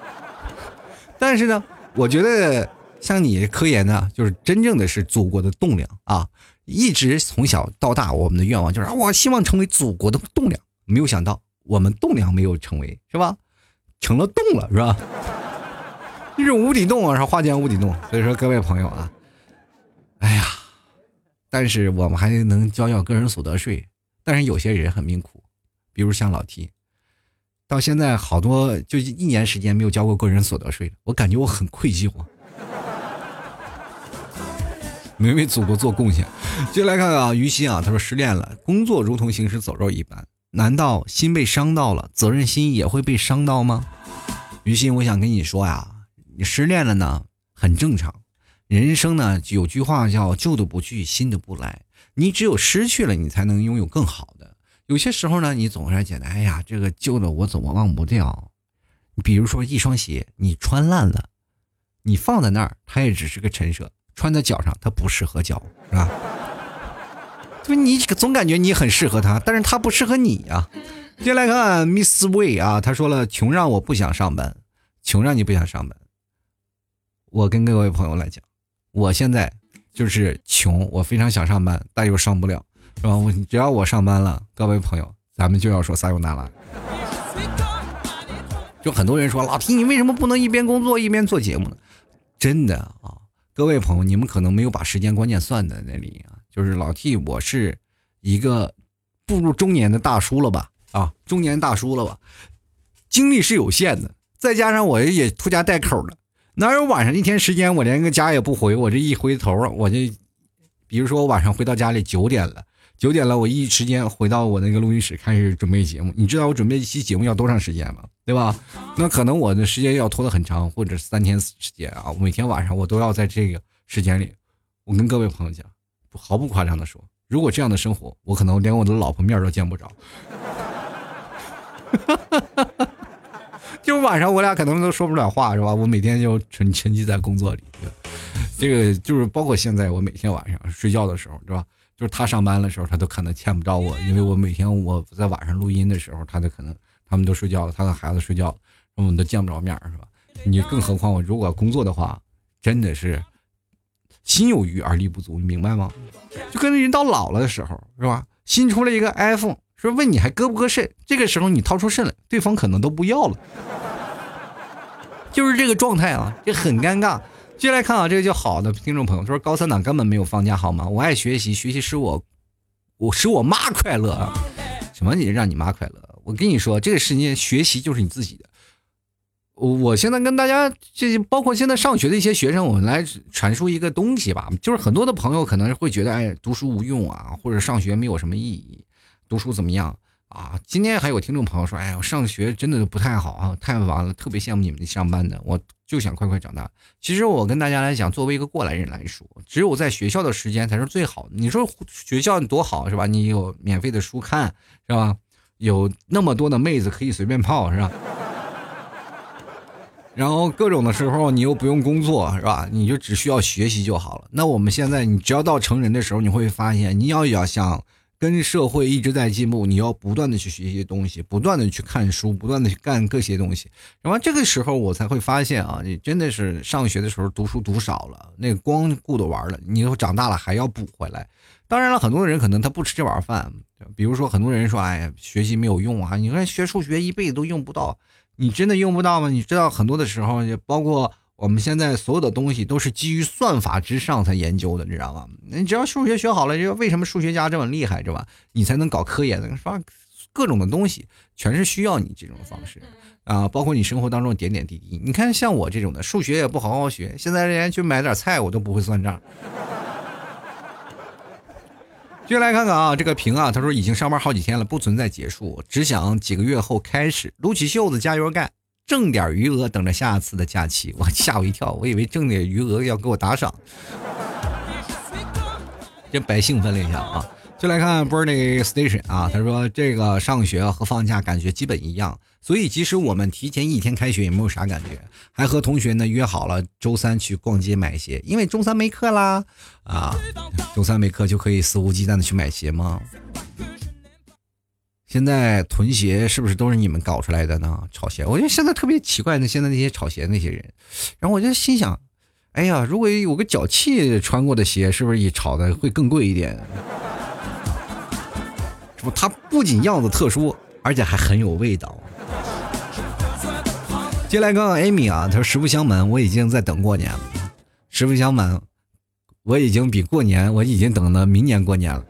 <laughs> 但是呢，我觉得像你科研呢，就是真正的是祖国的栋梁啊！一直从小到大，我们的愿望就是我希望成为祖国的栋梁，没有想到我们栋梁没有成为，是吧？成了洞了是吧？这种无底洞啊，是花间无底洞。所以说各位朋友啊，哎呀，但是我们还能交交个人所得税。但是有些人很命苦，比如像老 T，到现在好多就一年时间没有交过个人所得税了，我感觉我很愧疚啊，没为祖国做贡献。接来看看啊，于心啊，他说失恋了，工作如同行尸走肉一般。难道心被伤到了，责任心也会被伤到吗？于心，我想跟你说呀，你失恋了呢，很正常。人生呢，有句话叫“旧的不去，新的不来”。你只有失去了，你才能拥有更好的。有些时候呢，你总是觉得，哎呀，这个旧的我怎么忘不掉？比如说一双鞋，你穿烂了，你放在那儿，它也只是个陈设；穿在脚上，它不适合脚，是吧？<laughs> 就你总感觉你很适合他，但是他不适合你啊。接下来看 Miss Wei 啊，他说了，穷让我不想上班，穷让你不想上班。我跟各位朋友来讲，我现在就是穷，我非常想上班，但又上不了，是吧？只要我上班了，各位朋友，咱们就要说撒由那拉。就很多人说老 T，你为什么不能一边工作一边做节目呢？真的啊，各位朋友，你们可能没有把时间观念算在那里啊。就是老 T，我是一个步入中年的大叔了吧？啊，中年大叔了吧？精力是有限的，再加上我也拖家带口的，哪有晚上一天时间我连个家也不回？我这一回头，我这，比如说我晚上回到家里九点了。九点了，我一时间回到我那个录音室开始准备节目。你知道我准备一期节目要多长时间吗？对吧？那可能我的时间要拖得很长，或者三天时间啊。每天晚上我都要在这个时间里，我跟各位朋友讲，毫不夸张的说，如果这样的生活，我可能连我的老婆面都见不着。<laughs> 就晚上我俩可能都说不了话，是吧？我每天就沉沉浸在工作里。这个就是包括现在我每天晚上睡觉的时候，是吧？就是他上班的时候，他都可能见不着我，因为我每天我在晚上录音的时候，他都可能他们都睡觉了，他和孩子睡觉，我们都见不着面，是吧？你更何况我如果工作的话，真的是心有余而力不足，你明白吗？就跟人到老了的时候，是吧？新出了一个 iPhone，说问你还割不割肾，这个时候你掏出肾来，对方可能都不要了，就是这个状态啊，这很尴尬。接下来看啊，这个叫好的听众朋友，说高三党根本没有放假好吗？我爱学习，学习使我，我使我妈快乐啊！什么？你让你妈快乐？我跟你说，这个世界学习就是你自己的。我我现在跟大家，这包括现在上学的一些学生，我们来阐述一个东西吧。就是很多的朋友可能会觉得，哎，读书无用啊，或者上学没有什么意义，读书怎么样？啊，今天还有听众朋友说：“哎呀，上学真的不太好啊，太忙了，特别羡慕你们上班的，我就想快快长大。”其实我跟大家来讲，作为一个过来人来说，只有在学校的时间才是最好的。你说学校多好是吧？你有免费的书看是吧？有那么多的妹子可以随便泡是吧？<laughs> 然后各种的时候你又不用工作是吧？你就只需要学习就好了。那我们现在，你只要到成人的时候，你会发现，你要要想。跟社会一直在进步，你要不断的去学习东西，不断的去看书，不断的去干各些东西。然后这个时候我才会发现啊，你真的是上学的时候读书读少了，那光顾着玩了，你以后长大了还要补回来。当然了，很多人可能他不吃这碗饭，比如说很多人说，哎呀，学习没有用啊，你看学数学一辈子都用不到，你真的用不到吗？你知道很多的时候，包括。我们现在所有的东西都是基于算法之上才研究的，你知道吗？你只要数学学好了，就为什么数学家这么厉害，是吧？你才能搞科研的，是吧？各种的东西全是需要你这种方式啊，包括你生活当中点点滴滴。你看，像我这种的，数学也不好好学，现在连去买点菜我都不会算账。接下来看看啊，这个平啊，他说已经上班好几天了，不存在结束，只想几个月后开始撸起袖子加油干。挣点余额，等着下次的假期。<laughs> 我吓我一跳，我以为挣点余额要给我打赏，<laughs> 这白兴奋了一下啊！就来看 Birdy Station 啊，他说这个上学和放假感觉基本一样，所以即使我们提前一天开学也没有啥感觉，还和同学呢约好了周三去逛街买鞋，因为周三没课啦啊！周三没课就可以肆无忌惮的去买鞋吗？现在囤鞋是不是都是你们搞出来的呢？炒鞋，我觉得现在特别奇怪呢。现在那些炒鞋那些人，然后我就心想，哎呀，如果有个脚气穿过的鞋，是不是也炒的会更贵一点？不，它不仅样子特殊，而且还很有味道。接来刚刚 Amy 啊，他说实不相瞒，我已经在等过年了。实不相瞒，我已经比过年，我已经等到明年过年了。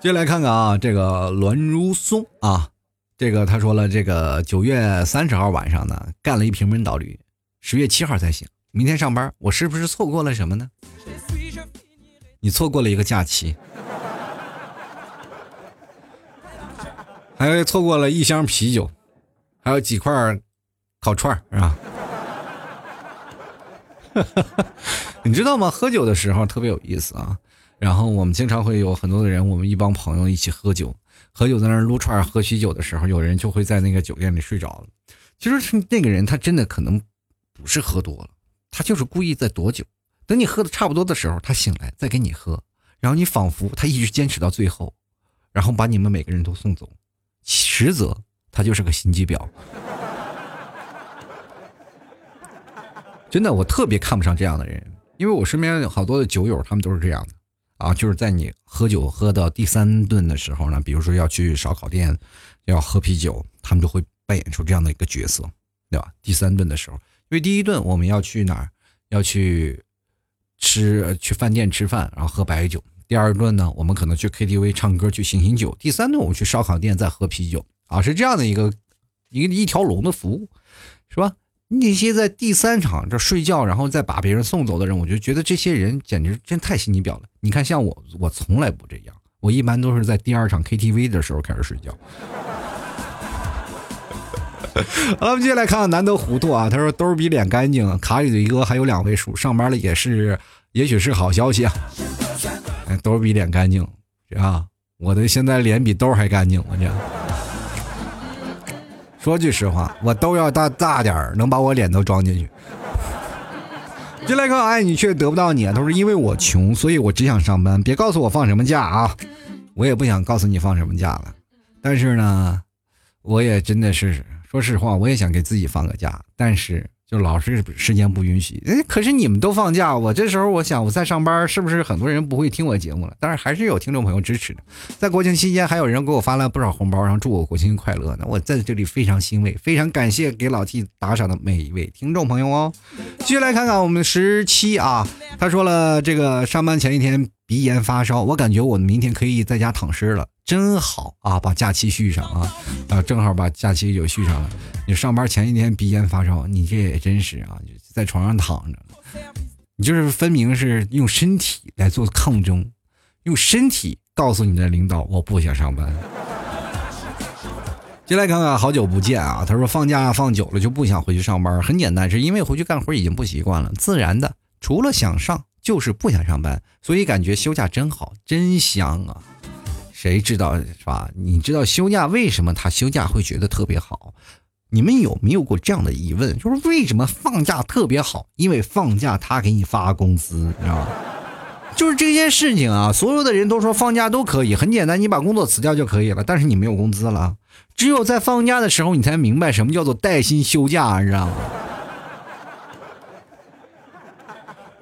接下来看看啊，这个栾如松啊，这个他说了，这个九月三十号晚上呢，干了一瓶闷倒驴，十月七号才醒。明天上班，我是不是错过了什么呢？你错过了一个假期，还错过了一箱啤酒，还有几块烤串是吧？<laughs> 你知道吗？喝酒的时候特别有意思啊。然后我们经常会有很多的人，我们一帮朋友一起喝酒，喝酒在那撸串喝喜酒的时候，有人就会在那个酒店里睡着了。其实那个人他真的可能不是喝多了，他就是故意在躲酒。等你喝的差不多的时候，他醒来再给你喝，然后你仿佛他一直坚持到最后，然后把你们每个人都送走。实则他就是个心机婊。真的，我特别看不上这样的人，因为我身边有好多的酒友，他们都是这样的。啊，就是在你喝酒喝到第三顿的时候呢，比如说要去烧烤店，要喝啤酒，他们就会扮演出这样的一个角色，对吧？第三顿的时候，因为第一顿我们要去哪儿？要去吃去饭店吃饭，然后喝白酒。第二顿呢，我们可能去 KTV 唱歌去醒醒酒。第三顿我们去烧烤店再喝啤酒啊，是这样的一个一个一条龙的服务，是吧？那些在第三场这睡觉，然后再把别人送走的人，我就觉得这些人简直真太心机婊了。你看，像我，我从来不这样，我一般都是在第二场 KTV 的时候开始睡觉。<laughs> 好了，我们接下来看看难得糊涂啊。他说兜比脸干净，卡里的余额还有两位数，上班了也是，也许是好消息啊。兜比脸干净啊！我的现在脸比兜还干净，我这。说句实话，我都要大大点儿，能把我脸都装进去。进来看，爱你却得不到你。他说：“因为我穷，所以我只想上班。别告诉我放什么假啊！我也不想告诉你放什么假了。但是呢，我也真的是说实话，我也想给自己放个假，但是。”就老是时间不允许，哎，可是你们都放假，我这时候我想我在上班，是不是很多人不会听我节目了？但是还是有听众朋友支持的，在国庆期间还有人给我发了不少红包，然后祝我国庆快乐。那我在这里非常欣慰，非常感谢给老 T 打赏的每一位听众朋友哦。继续来看看我们十七啊，他说了这个上班前一天鼻炎发烧，我感觉我明天可以在家躺尸了。真好啊，把假期续上啊，啊，正好把假期就续上了。你上班前一天鼻炎发烧，你这也真是啊，在床上躺着，你就是分明是用身体来做抗争，用身体告诉你的领导我不想上班。进来看看，好久不见啊！他说放假放久了就不想回去上班，很简单，是因为回去干活已经不习惯了，自然的，除了想上就是不想上班，所以感觉休假真好，真香啊。谁知道是吧？你知道休假为什么他休假会觉得特别好？你们有没有过这样的疑问？就是为什么放假特别好？因为放假他给你发工资，你知道吗？就是这件事情啊，所有的人都说放假都可以，很简单，你把工作辞掉就可以了。但是你没有工资了，只有在放假的时候，你才明白什么叫做带薪休假，你知道吗？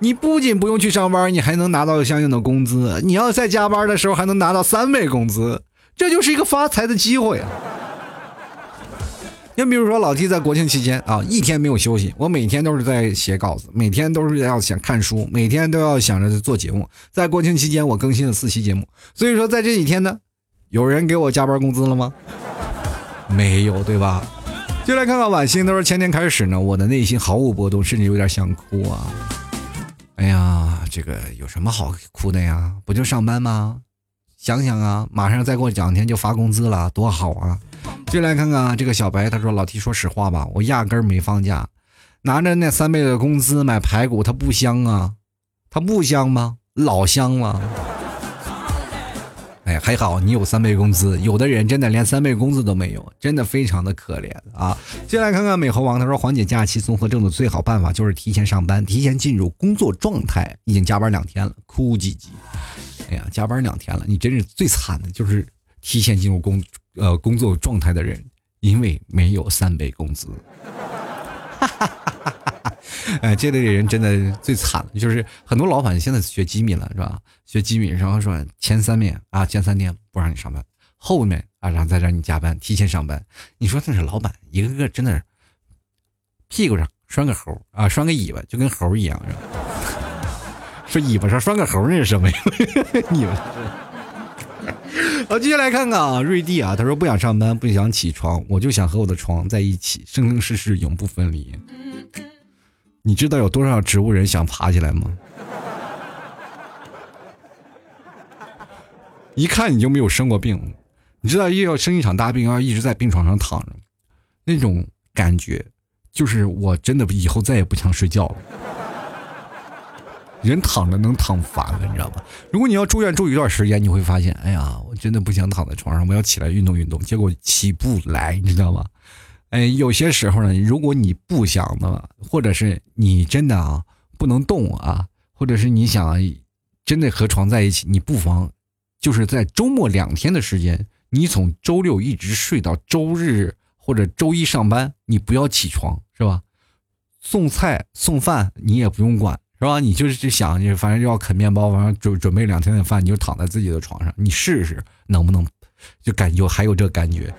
你不仅不用去上班，你还能拿到相应的工资。你要在加班的时候还能拿到三倍工资，这就是一个发财的机会啊！<laughs> 你比如说老 T 在国庆期间啊，一天没有休息，我每天都是在写稿子，每天都是要想看书，每天都要想着做节目。在国庆期间，我更新了四期节目。所以说，在这几天呢，有人给我加班工资了吗？<laughs> 没有，对吧？就来看看晚星，他说前天开始呢，我的内心毫无波动，甚至有点想哭啊。哎呀，这个有什么好哭的呀？不就上班吗？想想啊，马上再过两天就发工资了，多好啊！进来看看这个小白，他说：“老 T，说实话吧，我压根儿没放假，拿着那三倍的工资买排骨，它不香啊？它不香吗？老香了。”哎，还好你有三倍工资，有的人真的连三倍工资都没有，真的非常的可怜啊！接下来看看美猴王，他说缓解假期综合症的最好办法就是提前上班，提前进入工作状态。已经加班两天了，哭唧唧。哎呀，加班两天了，你真是最惨的，就是提前进入工呃工作状态的人，因为没有三倍工资。哎，这类人真的最惨了，就是很多老板现在学机密了，是吧？学机密，然后说前三面啊，前三天不让你上班，后面啊，然后再让你加班，提前上班。你说那是老板，一个个真的是屁股上拴个猴啊，拴个尾巴，就跟猴一样，是吧？说尾巴上拴个猴那是什么呀？<laughs> 你们。好，接下来看看啊，瑞蒂啊，他说不想上班，不想起床，我就想和我的床在一起，生生世世永不分离。你知道有多少植物人想爬起来吗？一看你就没有生过病，你知道又要生一场大病，要一直在病床上躺着，那种感觉，就是我真的以后再也不想睡觉了。人躺着能躺烦了，你知道吧？如果你要住院住一段时间，你会发现，哎呀，我真的不想躺在床上，我要起来运动运动，结果起不来，你知道吗？哎，有些时候呢，如果你不想的，或者是你真的啊不能动啊，或者是你想真的和床在一起，你不妨就是在周末两天的时间，你从周六一直睡到周日或者周一上班，你不要起床，是吧？送菜送饭你也不用管。是吧？你就是想，你反正要啃面包，完了准准备两天的饭，你就躺在自己的床上，你试试能不能，就感觉还有这感觉。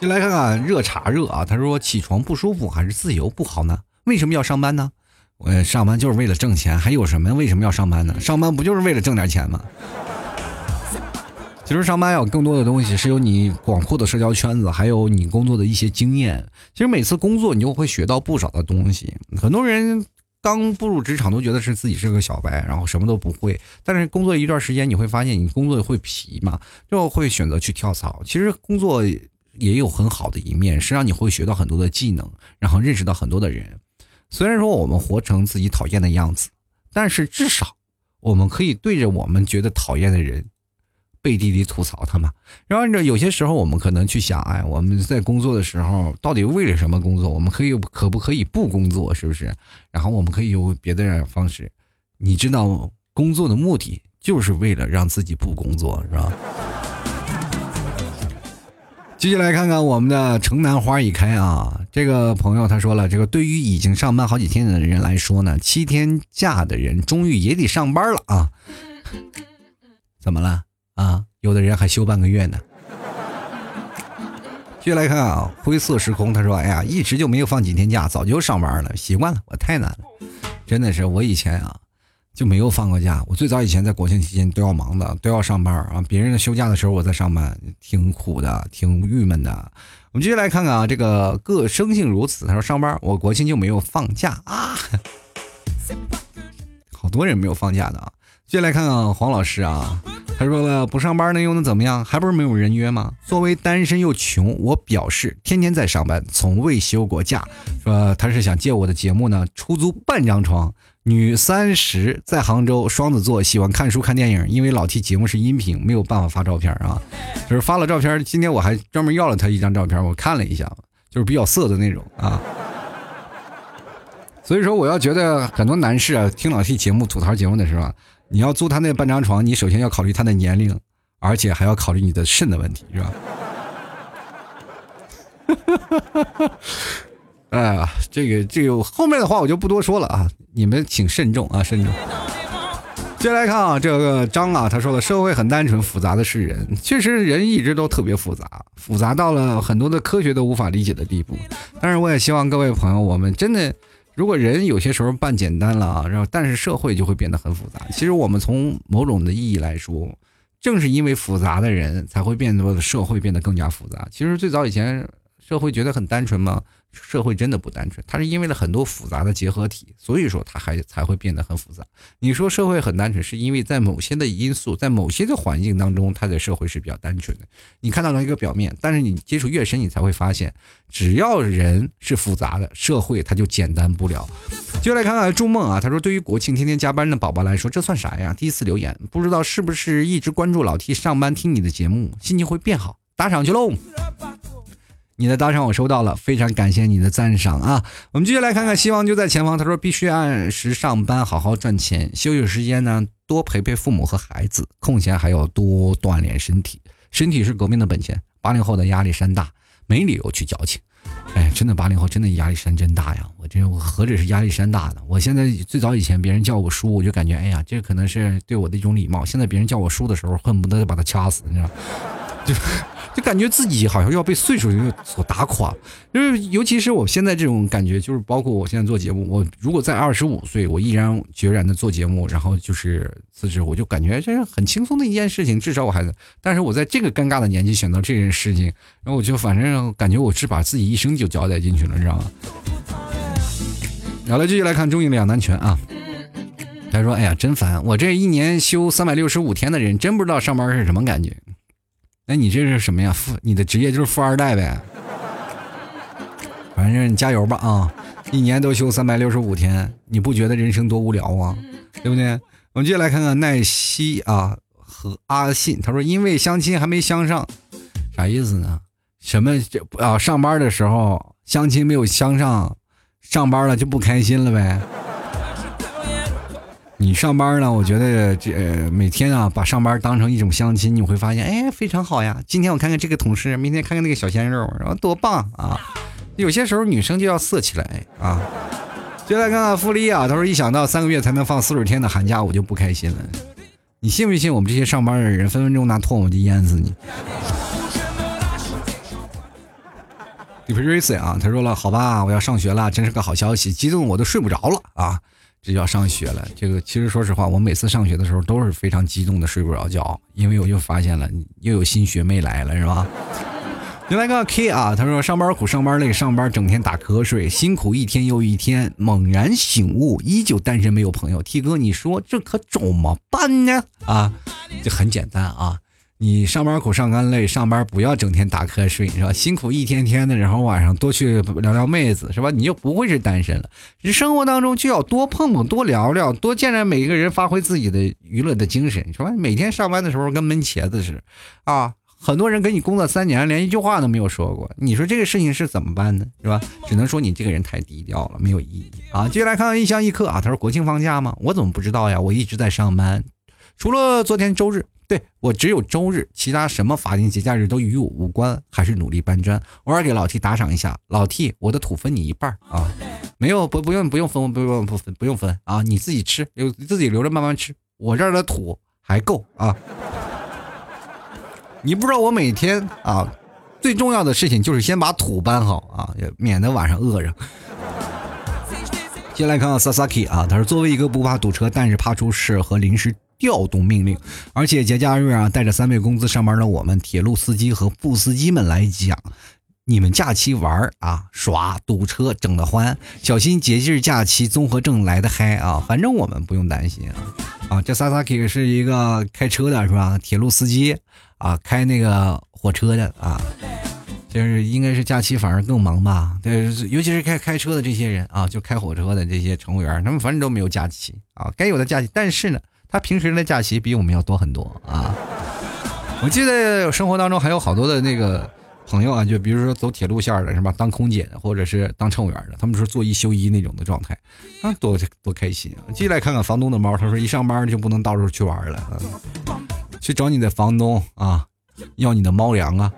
就来看看热茶热啊，他说起床不舒服还是自由不好呢？为什么要上班呢？我上班就是为了挣钱，还有什么？为什么要上班呢？上班不就是为了挣点钱吗？其实上班有更多的东西，是有你广阔的社交圈子，还有你工作的一些经验。其实每次工作，你就会学到不少的东西。很多人刚步入职场都觉得是自己是个小白，然后什么都不会。但是工作一段时间，你会发现你工作会疲嘛，就会选择去跳槽。其实工作也有很好的一面，是让你会学到很多的技能，然后认识到很多的人。虽然说我们活成自己讨厌的样子，但是至少我们可以对着我们觉得讨厌的人。背地里吐槽他嘛，然后呢，有些时候我们可能去想，哎，我们在工作的时候到底为了什么工作？我们可以可不可以不工作？是不是？然后我们可以有别的方式。你知道，工作的目的就是为了让自己不工作，是吧？继续来看看我们的城南花已开啊，这个朋友他说了，这个对于已经上班好几天的人来说呢，七天假的人终于也得上班了啊，<laughs> 怎么了？啊，有的人还休半个月呢。<laughs> 继续来看啊，灰色时空，他说：“哎呀，一直就没有放几天假，早就上班了，习惯了，我太难了。真的是，我以前啊就没有放过假。我最早以前在国庆期间都要忙的，都要上班啊。别人的休假的时候我在上班，挺苦的，挺郁闷的。我们继续来看看啊，这个各生性如此。他说上班，我国庆就没有放假啊。<laughs> 好多人没有放假的啊。接下来看看黄老师啊。”他说了，不上班呢又能怎么样？还不是没有人约吗？作为单身又穷，我表示天天在上班，从未休过假。说他是想借我的节目呢，出租半张床。女三十，在杭州，双子座，喜欢看书看电影。因为老 T 节目是音频，没有办法发照片啊，就是发了照片。今天我还专门要了他一张照片，我看了一下，就是比较色的那种啊。所以说，我要觉得很多男士啊，听老 T 节目吐槽节目的时候。你要租他那半张床，你首先要考虑他的年龄，而且还要考虑你的肾的问题，是吧？哈哈哈哈哈哎呀，这个这个后面的话我就不多说了啊，你们请慎重啊，慎重。接下来看啊，这个张啊，他说了社会很单纯，复杂的是人。确实，人一直都特别复杂，复杂到了很多的科学都无法理解的地步。但是，我也希望各位朋友，我们真的。如果人有些时候办简单了啊，然后但是社会就会变得很复杂。其实我们从某种的意义来说，正是因为复杂的人才会变得社会变得更加复杂。其实最早以前社会觉得很单纯吗？社会真的不单纯，它是因为了很多复杂的结合体，所以说它还才会变得很复杂。你说社会很单纯，是因为在某些的因素，在某些的环境当中，它的社会是比较单纯的。你看到了一个表面，但是你接触越深，你才会发现，只要人是复杂的，社会它就简单不了。就来看看筑梦啊，他说，对于国庆天天加班的宝宝来说，这算啥呀？第一次留言，不知道是不是一直关注老 T 上班听你的节目，心情会变好，打赏去喽。你的打赏我收到了，非常感谢你的赞赏啊！我们继续来看看，希望就在前方。他说必须按时上班，好好赚钱，休息时间呢多陪陪父母和孩子，空闲还要多锻炼身体，身体是革命的本钱。八零后的压力山大，没理由去矫情。哎，真的八零后真的压力山真大呀！我这我何止是压力山大呢？我现在最早以前别人叫我叔，我就感觉哎呀，这可能是对我的一种礼貌。现在别人叫我叔的时候，恨不得把他掐死，你知道？就。<laughs> 就感觉自己好像要被岁数所打垮，就是尤其是我现在这种感觉，就是包括我现在做节目，我如果在二十五岁，我毅然决然的做节目，然后就是辞职，我就感觉这是很轻松的一件事情，至少我还在，但是我在这个尴尬的年纪选择这件事情，然后我就反正感觉我是把自己一生就交代进去了，你知道吗？好了，继续来看中印两难全啊。他说：“哎呀，真烦，我这一年休三百六十五天的人，真不知道上班是什么感觉。”那你这是什么呀？富，你的职业就是富二代呗。反正你加油吧啊！一年都休三百六十五天，你不觉得人生多无聊啊？对不对？我们接下来看看奈西啊和阿信，他说因为相亲还没相上，啥意思呢？什么这啊？上班的时候相亲没有相上，上班了就不开心了呗？你上班呢？我觉得这每天啊，把上班当成一种相亲，你会发现，哎，非常好呀。今天我看看这个同事，明天看看那个小鲜肉，然后多棒啊！有些时候女生就要色起来啊。就来看看傅丽啊，他说一想到三个月才能放四十天的寒假，我就不开心了。你信不信我们这些上班的人分分钟拿唾沫就淹死你？李 r i c 啊，他说了，好吧，我要上学了，真是个好消息，激动我都睡不着了啊！这就要上学了。这个其实说实话，我每次上学的时候都是非常激动的，睡不着觉，因为我又发现了又有新学妹来了，是吧？<laughs> 又来个 K 啊，他说上班苦，上班累，上班整天打瞌睡，辛苦一天又一天，猛然醒悟，依旧单身没有朋友。T 哥，你说这可怎么办呢？啊，就很简单啊。你上班苦，上班累，上班不要整天打瞌睡，是吧？辛苦一天天的，然后晚上多去聊聊妹子，是吧？你就不会是单身了。生活当中就要多碰碰，多聊聊，多见着每一个人，发挥自己的娱乐的精神，是吧？每天上班的时候跟闷茄子似的，啊，很多人跟你工作三年，连一句话都没有说过。你说这个事情是怎么办呢？是吧？只能说你这个人太低调了，没有意义啊。接下来看看一香一刻啊，他说国庆放假吗？我怎么不知道呀？我一直在上班，除了昨天周日。对我只有周日，其他什么法定节假日都与我无关，还是努力搬砖，偶尔给老 T 打赏一下。老 T，我的土分你一半啊，没有不不用不用分不用不分不用分啊，你自己吃，留自己留着慢慢吃，我这儿的土还够啊。你不知道我每天啊，最重要的事情就是先把土搬好啊，免得晚上饿着。先来看看 Sasaki 啊，他说作为一个不怕堵车，但是怕出事和临时。调动命令，而且节假日啊，带着三倍工资上班的我们铁路司机和副司机们来讲，你们假期玩啊耍堵车整得欢，小心节日假期综合症来的嗨啊！反正我们不用担心啊。啊，这 Sasaki 是一个开车的是吧？铁路司机啊，开那个火车的啊，就是应该是假期反而更忙吧？对，尤其是开开车的这些人啊，就开火车的这些乘务员，他们反正都没有假期啊，该有的假期，但是呢。他平时的假期比我们要多很多啊！我记得生活当中还有好多的那个朋友啊，就比如说走铁路线的是吧？当空姐的或者是当乘务员的，他们说做一休一那种的状态啊，多多开心啊！进来看看房东的猫，他说一上班就不能到处去玩了，去找你的房东啊，要你的猫粮啊！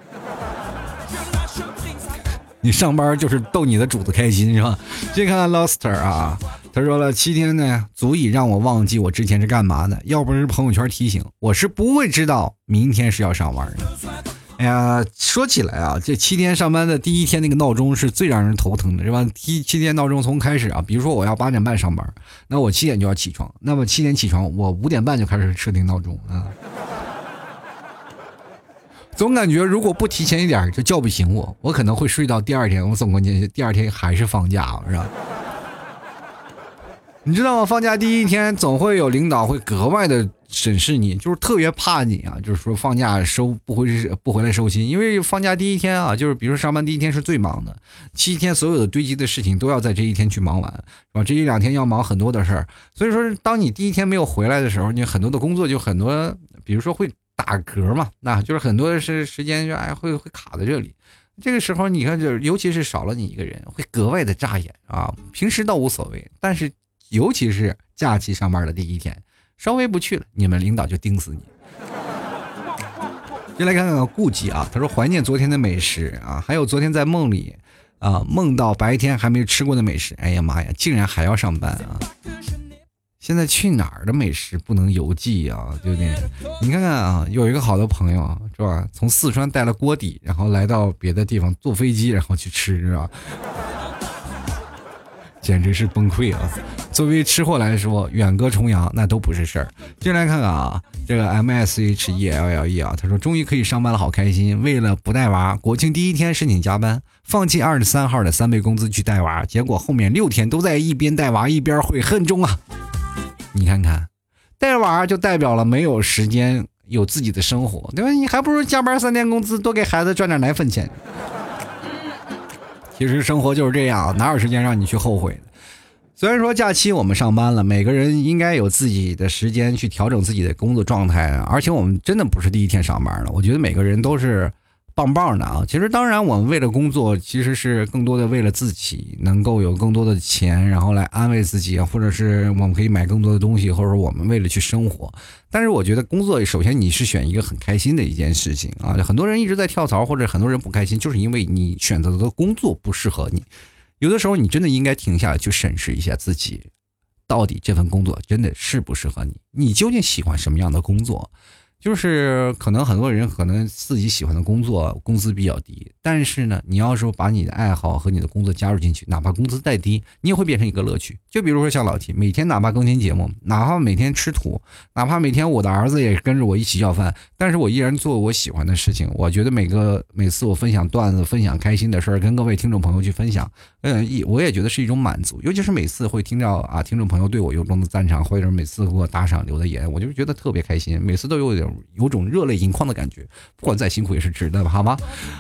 你上班就是逗你的主子开心是吧？接看看 Loster 啊。他说了七天呢，足以让我忘记我之前是干嘛的。要不是朋友圈提醒，我是不会知道明天是要上班的。哎呀，说起来啊，这七天上班的第一天那个闹钟是最让人头疼的，是吧？七七天闹钟从开始啊，比如说我要八点半上班，那我七点就要起床。那么七点起床，我五点半就开始设定闹钟啊。总感觉如果不提前一点，就叫不醒我，我可能会睡到第二天。我总感觉第二天还是放假，是吧？你知道吗？放假第一天，总会有领导会格外的审视你，就是特别怕你啊，就是说放假收不回不回来收心，因为放假第一天啊，就是比如说上班第一天是最忙的，七天所有的堆积的事情都要在这一天去忙完，是吧？这一两天要忙很多的事儿，所以说当你第一天没有回来的时候，你很多的工作就很多，比如说会打嗝嘛，那就是很多是时间就哎会会卡在这里，这个时候你看就是尤其是少了你一个人，会格外的扎眼啊，平时倒无所谓，但是。尤其是假期上班的第一天，稍微不去了，你们领导就盯死你。就来看看顾忌啊，他说怀念昨天的美食啊，还有昨天在梦里啊梦到白天还没吃过的美食。哎呀妈呀，竟然还要上班啊！现在去哪儿的美食不能邮寄啊？对不对？你看看啊，有一个好的朋友是吧？从四川带了锅底，然后来到别的地方坐飞机，然后去吃是吧？简直是崩溃啊！作为吃货来说，远隔重洋那都不是事儿。进来看看啊，这个 M S H E L L E 啊，他说终于可以上班了，好开心。为了不带娃，国庆第一天申请加班，放弃二十三号的三倍工资去带娃，结果后面六天都在一边带娃一边悔恨中啊！你看看，带娃就代表了没有时间有自己的生活，对吧？你还不如加班三天工资，多给孩子赚点奶粉钱。其实生活就是这样，哪有时间让你去后悔虽然说假期我们上班了，每个人应该有自己的时间去调整自己的工作状态，而且我们真的不是第一天上班了。我觉得每个人都是。棒棒的啊！其实当然，我们为了工作，其实是更多的为了自己能够有更多的钱，然后来安慰自己，或者是我们可以买更多的东西，或者我们为了去生活。但是我觉得工作首先你是选一个很开心的一件事情啊！很多人一直在跳槽，或者很多人不开心，就是因为你选择的工作不适合你。有的时候你真的应该停下来去审视一下自己，到底这份工作真的适不适合你？你究竟喜欢什么样的工作？就是可能很多人可能自己喜欢的工作工资比较低，但是呢，你要是把你的爱好和你的工作加入进去，哪怕工资再低，你也会变成一个乐趣。就比如说像老 T，每天哪怕更新节目，哪怕每天吃土，哪怕每天我的儿子也跟着我一起要饭，但是我依然做我喜欢的事情。我觉得每个每次我分享段子、分享开心的事儿，跟各位听众朋友去分享，嗯，一我也觉得是一种满足。尤其是每次会听到啊，听众朋友对我由衷的赞赏，或者每次给我打赏留的言，我就觉得特别开心，每次都有点。有种热泪盈眶的感觉，不管再辛苦也是值得的，好吗？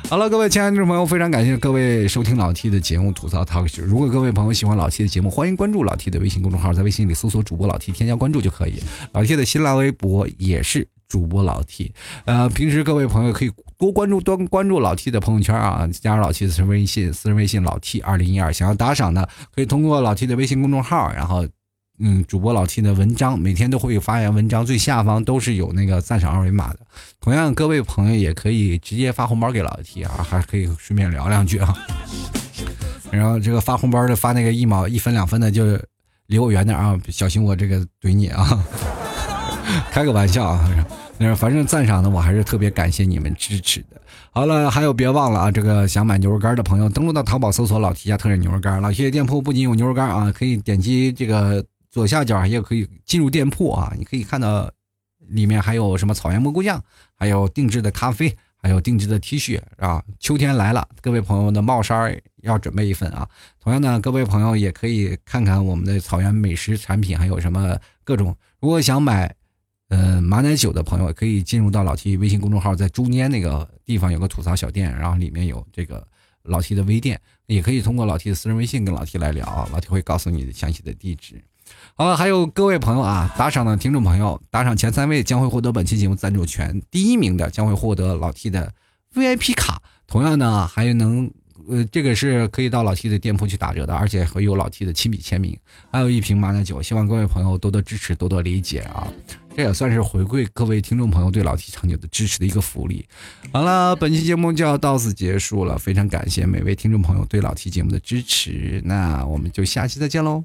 好了，各位亲爱的听众朋友，非常感谢各位收听老 T 的节目吐槽 talk show。如果各位朋友喜欢老 T 的节目，欢迎关注老 T 的微信公众号，在微信里搜索主播老 T，添加关注就可以。老 T 的新浪微博也是主播老 T。呃，平时各位朋友可以多关注多关注老 T 的朋友圈啊，加入老 T 的私人微信，私人微信老 T 二零一二。想要打赏的，可以通过老 T 的微信公众号，然后。嗯，主播老 T 的文章每天都会有发言，文章最下方都是有那个赞赏二维码的。同样，各位朋友也可以直接发红包给老 T 啊，还可以顺便聊两句啊。<laughs> 然后这个发红包的发那个一毛一分两分的，就离我远点啊，小心我这个怼你啊。<laughs> 开个玩笑啊，那反正赞赏的我还是特别感谢你们支持的。好了，还有别忘了啊，这个想买牛肉干的朋友，登录到淘宝搜索“老 T 家特产牛肉干”。老 T 的店铺不仅有牛肉干啊，可以点击这个。左下角也可以进入店铺啊，你可以看到里面还有什么草原蘑菇酱，还有定制的咖啡，还有定制的 T 恤啊。秋天来了，各位朋友的帽衫要准备一份啊。同样呢，各位朋友也可以看看我们的草原美食产品，还有什么各种。如果想买，呃，马奶酒的朋友可以进入到老 T 微信公众号，在中间那个地方有个吐槽小店，然后里面有这个老 T 的微店，也可以通过老 T 的私人微信跟老 T 来聊，老 T 会告诉你详细的地址。好了，还有各位朋友啊，打赏的听众朋友，打赏前三位将会获得本期节目赞助权，第一名的将会获得老 T 的 VIP 卡，同样呢，还能，呃，这个是可以到老 T 的店铺去打折的，而且会有老 T 的亲笔签名，还有一瓶马奶酒，希望各位朋友多多支持，多多理解啊，这也算是回馈各位听众朋友对老 T 长久的支持的一个福利。好了，本期节目就要到此结束了，非常感谢每位听众朋友对老 T 节目的支持，那我们就下期再见喽。